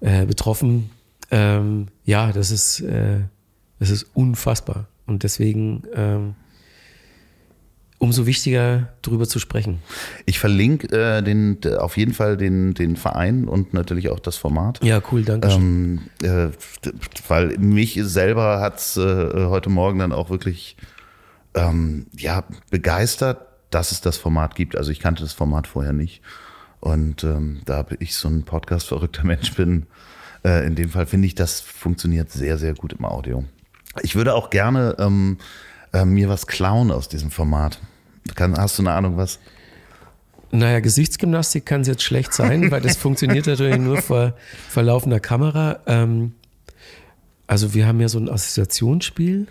äh, betroffen. Ähm, ja, das ist, äh, das ist unfassbar. Und deswegen ähm, umso wichtiger, darüber zu sprechen. Ich verlinke äh, den, auf jeden Fall den, den Verein und natürlich auch das Format. Ja, cool, danke. Ähm, äh, weil mich selber hat es äh, heute Morgen dann auch wirklich ähm, ja, begeistert, dass es das Format gibt. Also ich kannte das Format vorher nicht. Und ähm, da ich so ein Podcast-verrückter Mensch bin, äh, in dem Fall finde ich, das funktioniert sehr, sehr gut im Audio. Ich würde auch gerne ähm, äh, mir was klauen aus diesem Format. Kann, hast du eine Ahnung, was? Naja, Gesichtsgymnastik kann es jetzt schlecht sein, weil das funktioniert natürlich nur vor, vor laufender Kamera. Ähm, Also wir haben ja so ein Assoziationsspiel.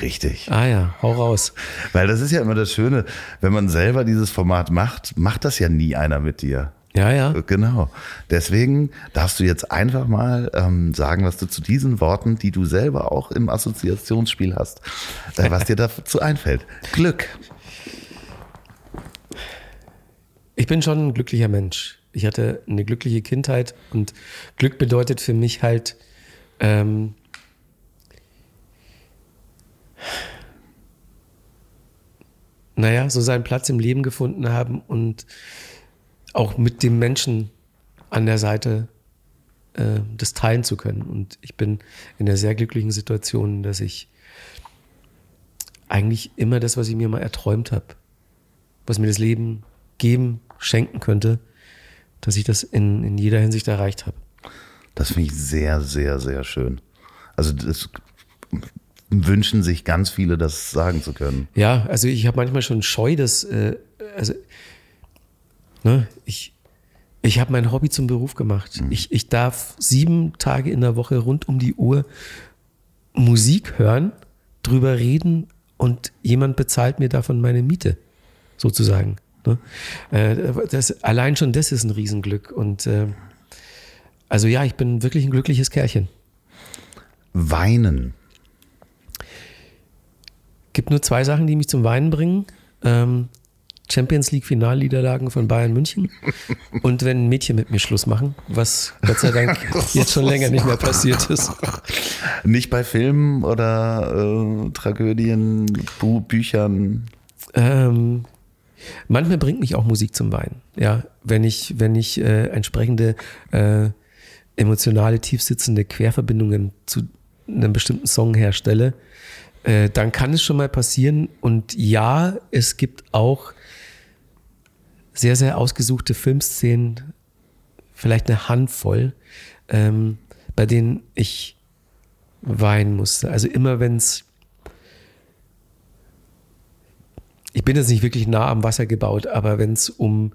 Richtig. Ah ja, hau raus. Weil das ist ja immer das Schöne, wenn man selber dieses Format macht, macht das ja nie einer mit dir. Ja, ja. Genau. Deswegen darfst du jetzt einfach mal ähm, sagen, was du zu diesen Worten, die du selber auch im Assoziationsspiel hast, äh, was dir dazu einfällt. Glück. Ich bin schon ein glücklicher Mensch. Ich hatte eine glückliche Kindheit und Glück bedeutet für mich halt, ähm, naja, so seinen Platz im Leben gefunden haben und auch mit dem Menschen an der Seite äh, das teilen zu können. Und ich bin in der sehr glücklichen Situation, dass ich eigentlich immer das, was ich mir mal erträumt habe, was mir das Leben geben, schenken könnte, dass ich das in, in jeder Hinsicht erreicht habe. Das finde ich sehr, sehr, sehr schön. Also das wünschen sich ganz viele, das sagen zu können. Ja, also ich habe manchmal schon Scheu, dass, äh, also, ne, ich, ich habe mein Hobby zum Beruf gemacht. Mhm. Ich, ich darf sieben Tage in der Woche rund um die Uhr Musik hören, drüber reden und jemand bezahlt mir davon meine Miete, sozusagen. Ne? Äh, das, allein schon das ist ein Riesenglück. Und äh, also ja, ich bin wirklich ein glückliches Kerlchen. Weinen. Gibt nur zwei Sachen, die mich zum Weinen bringen. Ähm, Champions League Finalniederlagen von Bayern München und wenn Mädchen mit mir Schluss machen, was Gott sei Dank jetzt schon länger nicht mehr passiert ist. Nicht bei Filmen oder äh, Tragödien, Bu Büchern. Ähm, manchmal bringt mich auch Musik zum Weinen. Ja, wenn ich, wenn ich äh, entsprechende äh, emotionale, tiefsitzende Querverbindungen zu einem bestimmten Song herstelle, äh, dann kann es schon mal passieren. Und ja, es gibt auch sehr, sehr ausgesuchte Filmszenen, vielleicht eine Handvoll, ähm, bei denen ich weinen musste. Also immer wenn es ich bin jetzt nicht wirklich nah am Wasser gebaut, aber wenn es um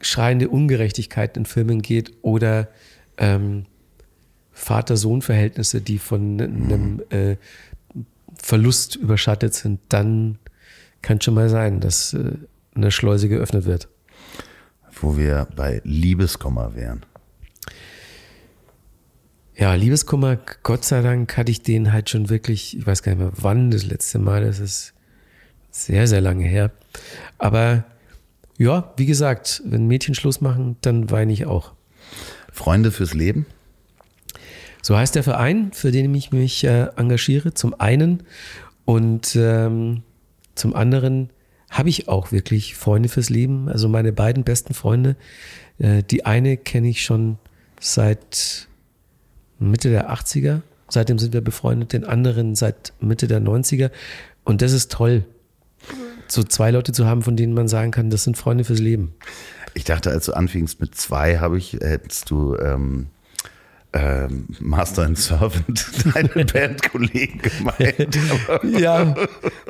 schreiende Ungerechtigkeiten in Filmen geht oder ähm, Vater-Sohn-Verhältnisse, die von einem äh, Verlust überschattet sind, dann kann schon mal sein, dass äh, eine Schleuse geöffnet wird. Wo wir bei Liebeskummer wären. Ja, Liebeskummer, Gott sei Dank hatte ich den halt schon wirklich, ich weiß gar nicht mehr wann das letzte Mal, das ist sehr, sehr lange her. Aber ja, wie gesagt, wenn Mädchen Schluss machen, dann weine ich auch. Freunde fürs Leben? So heißt der Verein, für den ich mich äh, engagiere, zum einen. Und ähm, zum anderen habe ich auch wirklich Freunde fürs Leben. Also meine beiden besten Freunde. Äh, die eine kenne ich schon seit Mitte der 80er. Seitdem sind wir befreundet. Den anderen seit Mitte der 90er. Und das ist toll, so zwei Leute zu haben, von denen man sagen kann, das sind Freunde fürs Leben. Ich dachte, als du anfingst mit zwei, habe ich, hättest du ähm, ähm, Master and Servant, deine Bandkollegen gemeint. ja,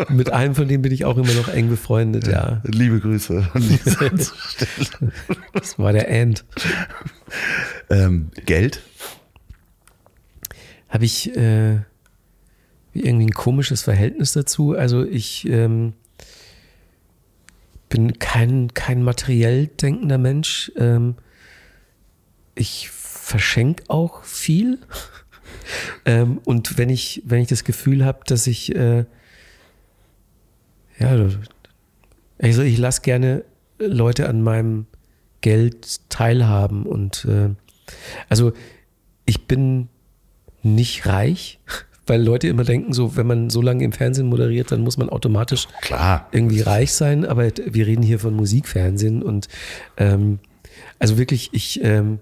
mit einem von denen bin ich auch immer noch eng befreundet, ja. Liebe Grüße an dieser Stelle. Das war der End. Ähm, Geld? Habe ich äh, irgendwie ein komisches Verhältnis dazu. Also ich ähm, bin kein, kein materiell denkender Mensch. Ähm, ich verschenke auch viel. ähm, und wenn ich, wenn ich das Gefühl habe, dass ich, äh, ja, also ich lasse gerne Leute an meinem Geld teilhaben und äh, also ich bin nicht reich, weil Leute immer denken, so wenn man so lange im Fernsehen moderiert, dann muss man automatisch Klar. irgendwie reich sein. Aber wir reden hier von Musikfernsehen und ähm, also wirklich, ich ähm,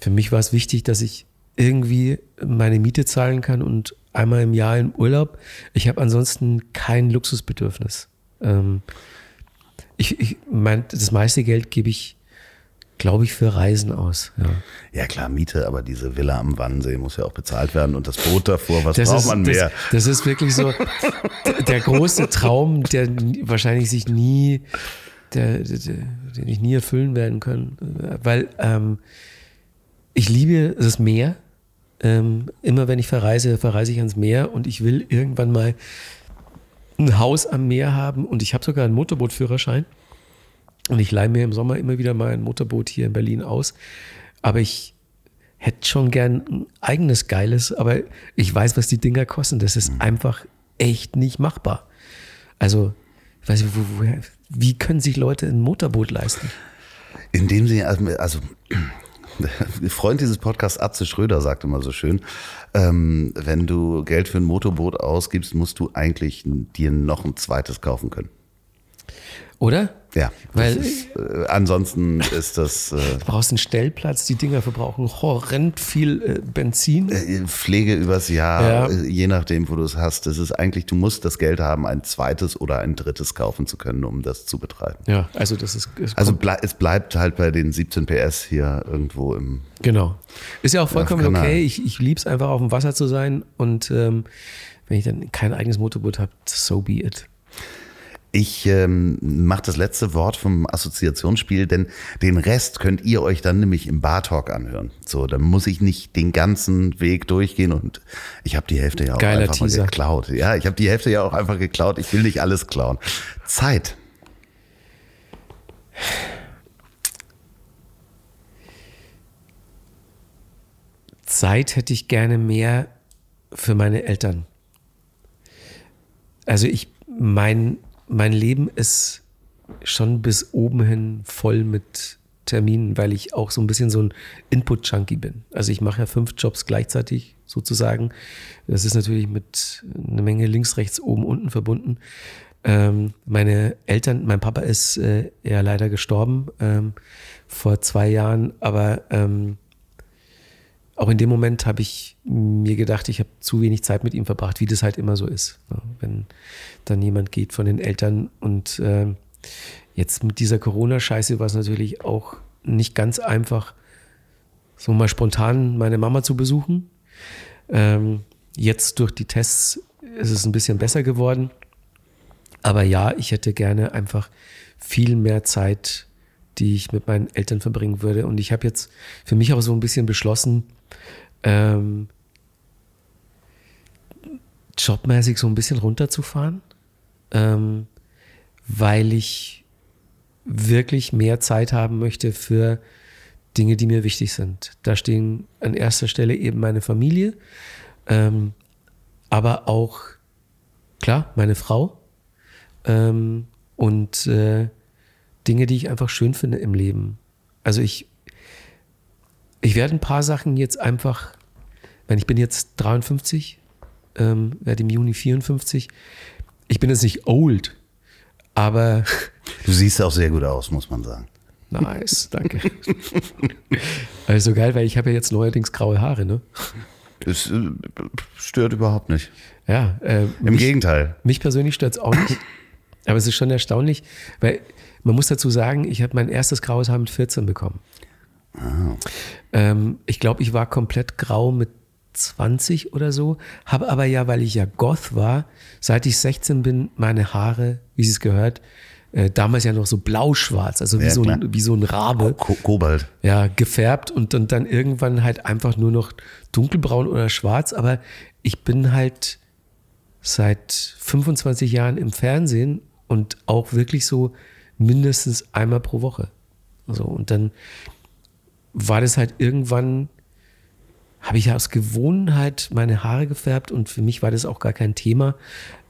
für mich war es wichtig, dass ich irgendwie meine Miete zahlen kann und einmal im Jahr in Urlaub. Ich habe ansonsten kein Luxusbedürfnis. Ähm, ich, ich mein, das meiste Geld gebe ich, glaube ich, für Reisen aus. Ja. Ja klar, Miete, aber diese Villa am Wannsee muss ja auch bezahlt werden und das Boot davor, was Das braucht ist, man mehr? Das, das ist wirklich so der große Traum, der wahrscheinlich sich nie, der, der, den ich nie erfüllen werden können. Weil ähm, ich liebe das Meer. Ähm, immer wenn ich verreise, verreise ich ans Meer und ich will irgendwann mal ein Haus am Meer haben und ich habe sogar einen Motorbootführerschein. Und ich leihe mir im Sommer immer wieder mal ein Motorboot hier in Berlin aus. Aber ich hätte schon gern ein eigenes geiles, aber ich weiß, was die Dinger kosten. Das ist mhm. einfach echt nicht machbar. Also, ich weiß nicht, wo, woher, wie können sich Leute ein Motorboot leisten? Indem sie, also, also Freund dieses Podcasts, Atze Schröder, sagt immer so schön, ähm, wenn du Geld für ein Motorboot ausgibst, musst du eigentlich dir noch ein zweites kaufen können. Oder? Ja, weil ist, äh, ansonsten ist das. Äh, du brauchst einen Stellplatz, die Dinger verbrauchen horrend viel äh, Benzin. Äh, Pflege übers Jahr, ja. Äh, je nachdem, wo du es hast. Das ist eigentlich, du musst das Geld haben, ein zweites oder ein drittes kaufen zu können, um das zu betreiben. Ja, also das ist. also ble es bleibt halt bei den 17 PS hier irgendwo im. Genau. Ist ja auch vollkommen okay. Ich, ich liebe es einfach auf dem Wasser zu sein und ähm, wenn ich dann kein eigenes Motorboot habe, so be it. Ich ähm, mache das letzte Wort vom Assoziationsspiel, denn den Rest könnt ihr euch dann nämlich im Bar Talk anhören. So, dann muss ich nicht den ganzen Weg durchgehen und ich habe die Hälfte ja auch Geiler einfach Teaser. mal geklaut. Ja, ich habe die Hälfte ja auch einfach geklaut. Ich will nicht alles klauen. Zeit. Zeit hätte ich gerne mehr für meine Eltern. Also ich mein mein Leben ist schon bis oben hin voll mit Terminen, weil ich auch so ein bisschen so ein Input-Junkie bin. Also ich mache ja fünf Jobs gleichzeitig sozusagen. Das ist natürlich mit einer Menge links, rechts, oben, unten verbunden. Ähm, meine Eltern, mein Papa ist äh, ja leider gestorben ähm, vor zwei Jahren, aber ähm, auch in dem Moment habe ich mir gedacht, ich habe zu wenig Zeit mit ihm verbracht, wie das halt immer so ist. Ne? Wenn dann jemand geht von den Eltern und äh, jetzt mit dieser Corona-Scheiße war es natürlich auch nicht ganz einfach, so mal spontan meine Mama zu besuchen. Ähm, jetzt durch die Tests ist es ein bisschen besser geworden. Aber ja, ich hätte gerne einfach viel mehr Zeit, die ich mit meinen Eltern verbringen würde. Und ich habe jetzt für mich auch so ein bisschen beschlossen, ähm, jobmäßig so ein bisschen runterzufahren, ähm, weil ich wirklich mehr Zeit haben möchte für Dinge, die mir wichtig sind. Da stehen an erster Stelle eben meine Familie, ähm, aber auch, klar, meine Frau ähm, und äh, Dinge, die ich einfach schön finde im Leben. Also ich ich werde ein paar Sachen jetzt einfach, wenn ich bin jetzt 53, ähm, werde im Juni 54. Ich bin jetzt nicht old, aber. Du siehst auch sehr gut aus, muss man sagen. Nice, danke. also geil, weil ich habe ja jetzt neuerdings graue Haare, ne? Das äh, stört überhaupt nicht. Ja. Äh, Im mich, Gegenteil. Mich persönlich stört es auch nicht. Aber es ist schon erstaunlich, weil man muss dazu sagen, ich habe mein erstes graues Haar mit 14 bekommen. Ah. Ähm, ich glaube, ich war komplett grau mit 20 oder so, habe aber ja, weil ich ja Goth war, seit ich 16 bin, meine Haare, wie sie es gehört, äh, damals ja noch so blau-schwarz, also wie, ja, so ein, wie so ein Rabe. Ko Kobalt. Ja, gefärbt und, und dann irgendwann halt einfach nur noch dunkelbraun oder schwarz. Aber ich bin halt seit 25 Jahren im Fernsehen und auch wirklich so mindestens einmal pro Woche. So, und dann war das halt irgendwann, habe ich aus Gewohnheit meine Haare gefärbt und für mich war das auch gar kein Thema,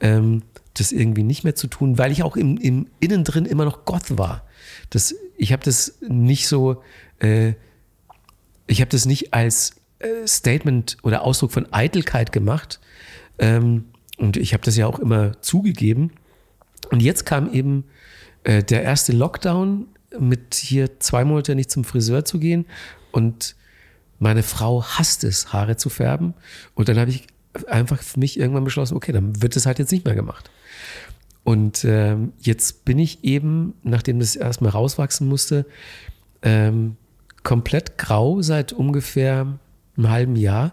ähm, das irgendwie nicht mehr zu tun, weil ich auch im, im Innen drin immer noch Goth war. Das, ich habe das nicht so, äh, ich habe das nicht als äh, Statement oder Ausdruck von Eitelkeit gemacht. Ähm, und ich habe das ja auch immer zugegeben. Und jetzt kam eben äh, der erste Lockdown mit hier zwei Monate nicht zum Friseur zu gehen und meine Frau hasst es, Haare zu färben. Und dann habe ich einfach für mich irgendwann beschlossen, okay, dann wird es halt jetzt nicht mehr gemacht. Und ähm, jetzt bin ich eben, nachdem das erstmal rauswachsen musste, ähm, komplett grau seit ungefähr einem halben Jahr.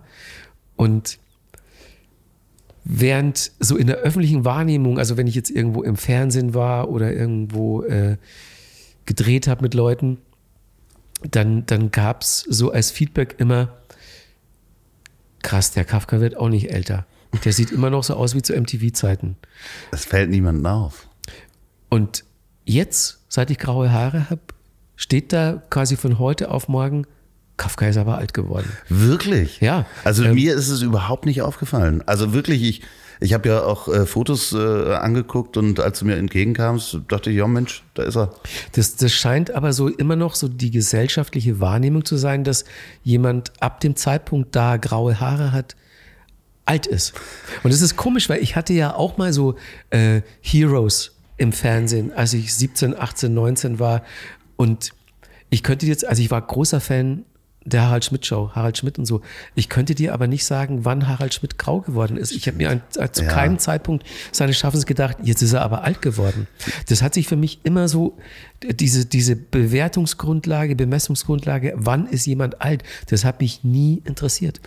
Und während so in der öffentlichen Wahrnehmung, also wenn ich jetzt irgendwo im Fernsehen war oder irgendwo äh, gedreht habe mit Leuten, dann, dann gab es so als Feedback immer, krass, der Kafka wird auch nicht älter. Der sieht immer noch so aus wie zu MTV-Zeiten. Es fällt niemandem auf. Und jetzt, seit ich graue Haare habe, steht da quasi von heute auf morgen, Kafka ist aber alt geworden. Wirklich? Ja. Also Ähm, mir ist es überhaupt nicht aufgefallen. Also wirklich, ich, ich habe ja auch äh, Fotos äh, angeguckt und als du mir entgegenkamst, dachte ich, ja Mensch, da ist er. Das, das scheint aber so immer noch so die gesellschaftliche Wahrnehmung zu sein, dass jemand ab dem Zeitpunkt da graue Haare hat, alt ist. Und das ist komisch, weil ich hatte ja auch mal so äh, Heroes im Fernsehen, als ich 17, 18, 19 war. Und ich könnte jetzt, also ich war großer Fan der Harald Schmidt Show, Harald Schmidt und so. Ich könnte dir aber nicht sagen, wann Harald Schmidt grau geworden ist. Ich habe mir an, zu Ja. keinem Zeitpunkt seines Schaffens gedacht, jetzt ist er aber alt geworden. Das hat sich für mich immer so, diese, diese Bewertungsgrundlage, Bemessungsgrundlage, wann ist jemand alt, das hat mich nie interessiert.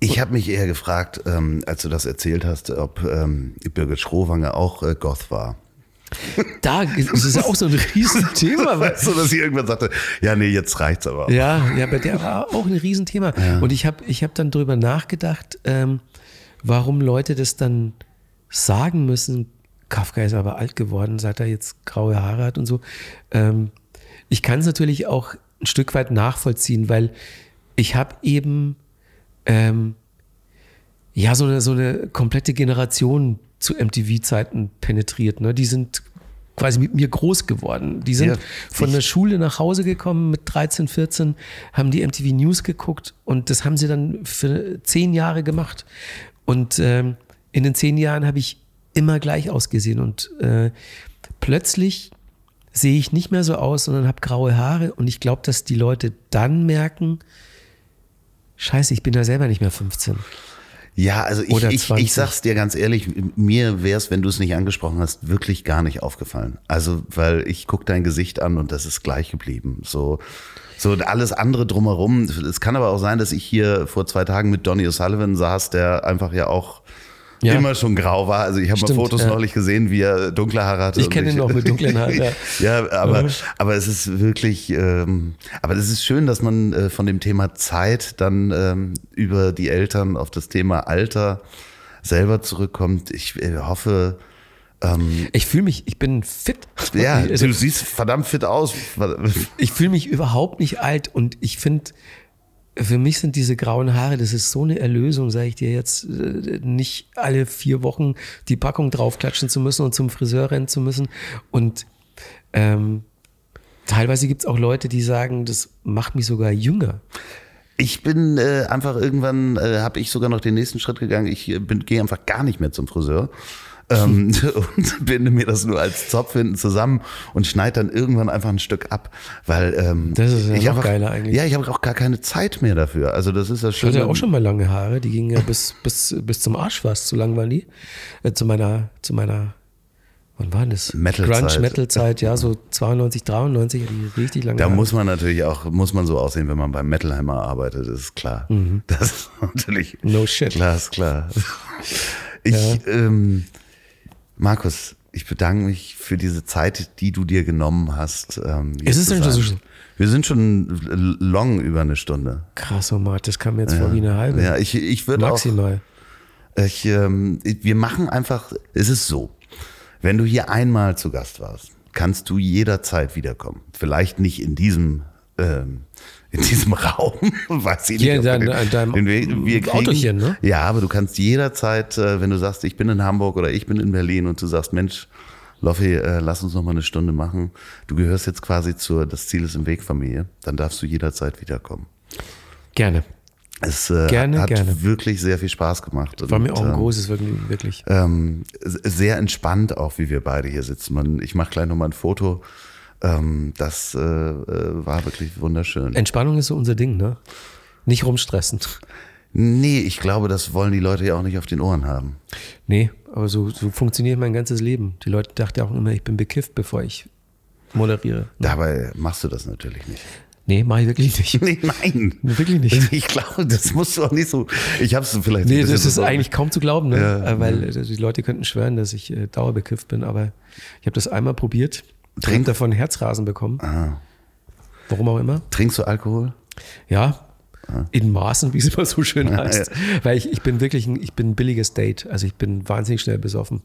Ich habe mich eher gefragt, ähm, als du das erzählt hast, ob ähm, Birgit Schrowange auch äh, Goth war. Da ist es auch so ein Riesenthema. Weißt du, dass sie irgendwann sagte, ja, nee, jetzt reicht's aber. Ja, ja, bei der war auch ein Riesenthema. Und ich habe ich hab dann drüber nachgedacht, ähm, warum Leute das dann sagen müssen. Kafka ist aber alt geworden, seit er jetzt graue Haare hat und so. Ähm, ich kann es natürlich auch ein Stück weit nachvollziehen, weil ich habe eben ähm, ja so eine, so eine komplette Generation zu MTV-Zeiten penetriert. Ne? Die sind quasi mit mir groß geworden. Die sind Ja, von der Schule nach Hause gekommen mit 13, 14, haben die MTV News geguckt und das haben sie dann für zehn Jahre gemacht. Und ähm, in den zehn Jahren habe ich immer gleich ausgesehen und äh, plötzlich sehe ich nicht mehr so aus, sondern habe graue Haare und ich glaube, dass die Leute dann merken, scheiße, ich bin da selber nicht mehr 15. Ja, also ich, ich, 20. ich sag's dir ganz ehrlich, mir wär's, wenn du es nicht angesprochen hast, wirklich gar nicht aufgefallen. Also, weil ich guck dein Gesicht an und das ist gleich geblieben. So, so alles andere drumherum. Es kann aber auch sein, dass ich hier vor zwei Tagen mit Donny O'Sullivan saß, der einfach ja auch Ja. immer schon grau war. Also ich habe mal Fotos ja. neulich gesehen, wie er dunkle Haare hatte. Ich kenne ihn noch mit dunklen Haaren, ja. ja, aber, aber es ist wirklich, ähm, aber es ist schön, dass man äh, von dem Thema Zeit dann ähm, über die Eltern auf das Thema Alter selber zurückkommt. Ich äh, hoffe, ähm, Ich fühle mich, ich bin fit. ja, also, du siehst verdammt fit aus. ich fühle mich überhaupt nicht alt und ich finde, für mich sind diese grauen Haare, das ist so eine Erlösung, sage ich dir jetzt, äh, nicht alle vier Wochen die Packung draufklatschen zu müssen und zum Friseur rennen zu müssen. Und ähm, teilweise gibt es auch Leute, die sagen, das macht mich sogar jünger. Ich bin äh, einfach irgendwann, äh, habe ich sogar noch den nächsten Schritt gegangen. Ich äh, gehe einfach gar nicht mehr zum Friseur. Ähm, und binde mir das nur als Zopf hinten zusammen und schneide dann irgendwann einfach ein Stück ab, weil ähm, Das ist ja ich einfach, geiler eigentlich. Ja, ich habe auch gar keine Zeit mehr dafür. Also das ist das Ich hatte Schöne. ja auch schon mal lange Haare, die gingen ja bis, bis, bis zum Arsch fast, so lang waren die. Äh, zu meiner, zu meiner, wann war das? Metal-Zeit. Grunge-Metal-Zeit, ja, so 92, 93, hatte ich richtig lange Da Haare. muss man natürlich auch, muss man so aussehen, wenn man beim Metalhammer arbeitet, das ist klar. Das ist natürlich Mhm. No shit. klar, ist klar. Ich, ähm, Markus, ich bedanke mich für diese Zeit, die du dir genommen hast. Ähm, Ist es denn schon Wir sind schon long über eine Stunde. Krass, oh Mann, das kam mir jetzt vor wie eine halbe. Ja, ich, ich würde auch, Maximal. ich, ähm, wir machen einfach, es ist so, wenn du hier einmal zu Gast warst, kannst du jederzeit wiederkommen. Vielleicht nicht in diesem, ähm, in diesem Raum, weiß ich Hier nicht. in ob wir dein- in deinem wir, wir kriegen. Autochen, ne? Ja, aber du kannst jederzeit, äh, wenn du sagst, ich bin in Hamburg oder ich bin in Berlin und du sagst, Mensch, Loffi, äh, lass uns noch mal eine Stunde machen. Du gehörst jetzt quasi zur Das Ziel ist im Weg Familie. Dann darfst du jederzeit wiederkommen. Gerne. Es äh, Gerne, hat gerne. wirklich sehr viel Spaß gemacht. War Und, mir auch ein ähm, großes Vergnügen, wirklich. ähm, sehr entspannt auch, wie wir beide hier sitzen. Man, ich mache gleich nochmal ein Foto. Ähm, das äh, äh, war wirklich wunderschön. Entspannung ist so unser Ding, ne? Nicht rumstressen. Nee, ich glaube, das wollen die Leute ja auch nicht auf den Ohren haben. Nee, aber so, so funktioniert mein ganzes Leben. Die Leute dachten ja auch immer, ich bin bekifft, bevor ich moderiere. Dabei machst du das natürlich nicht. Nee, mach ich wirklich nicht. Nee, nein. Wirklich nicht. Ich glaube, das musst du auch nicht so. Ich habe es vielleicht. Nee, das ist so- eigentlich kaum zu glauben, ne? Ja, Äh, weil äh, die Leute könnten schwören, dass ich äh, dauerbekifft bin, aber ich habe das einmal probiert, Trink- trink davon Herzrasen bekommen. Ah. Warum auch immer. Trinkst du Alkohol? Ja, in Maßen, wie es immer so schön heißt. Weil ich, ich bin wirklich ein, ich bin ein billiges Date. Also ich bin wahnsinnig schnell besoffen.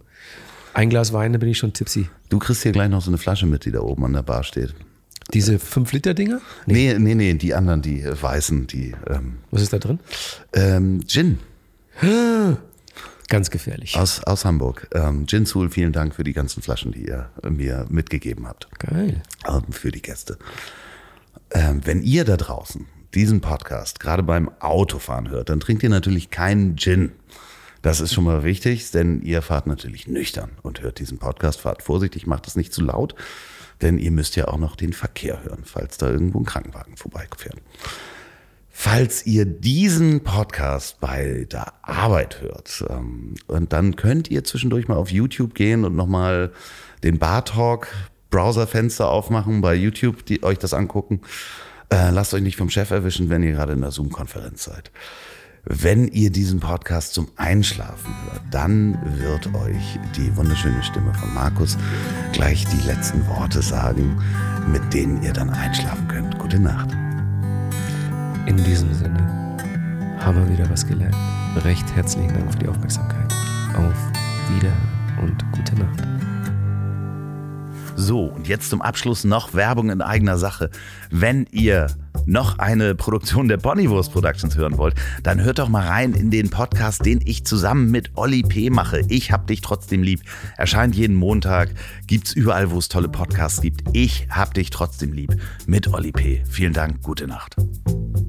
Ein Glas Wein, dann bin ich schon tipsy. Du kriegst hier gleich noch so eine Flasche mit, die da oben an der Bar steht. Diese 5-Liter-Dinger? Nee, nee, nee, die anderen, die äh, weißen, die ähm, Was ist da drin? ähm, Gin Ganz gefährlich. aus, aus Hamburg. Ähm, Gin Soul, vielen Dank für die ganzen Flaschen, die ihr mir mitgegeben habt. Geil. ähm, für die Gäste. Ähm, wenn ihr da draußen diesen Podcast gerade beim Autofahren hört, dann trinkt ihr natürlich keinen Gin. Das ist schon mal wichtig, denn ihr fahrt natürlich nüchtern und hört diesen Podcast. Fahrt vorsichtig, macht es nicht zu laut, denn ihr müsst ja auch noch den Verkehr hören, falls da irgendwo ein Krankenwagen vorbeifährt. Falls ihr diesen Podcast bei der Arbeit hört, ähm, und dann könnt ihr zwischendurch mal auf YouTube gehen und nochmal den Bar Talk Browserfenster aufmachen bei YouTube, die euch das angucken. Äh, lasst euch nicht vom Chef erwischen, wenn ihr gerade in der Zoom-Konferenz seid. Wenn ihr diesen Podcast zum Einschlafen hört, dann wird euch die wunderschöne Stimme von Markus gleich die letzten Worte sagen, mit denen ihr dann einschlafen könnt. Gute Nacht. In diesem Sinne haben wir wieder was gelernt. Recht herzlichen Dank für die Aufmerksamkeit. Auf Wieder und gute Nacht. So, und jetzt zum Abschluss noch Werbung in eigener Sache. Wenn ihr noch eine Produktion der Bonnywurst Productions hören wollt, dann hört doch mal rein in den Podcast, den ich zusammen mit Olli P. mache. Ich hab dich trotzdem lieb. Erscheint jeden Montag, gibt's überall, wo es tolle Podcasts gibt. Ich hab dich trotzdem lieb mit Olli P. Vielen Dank, gute Nacht.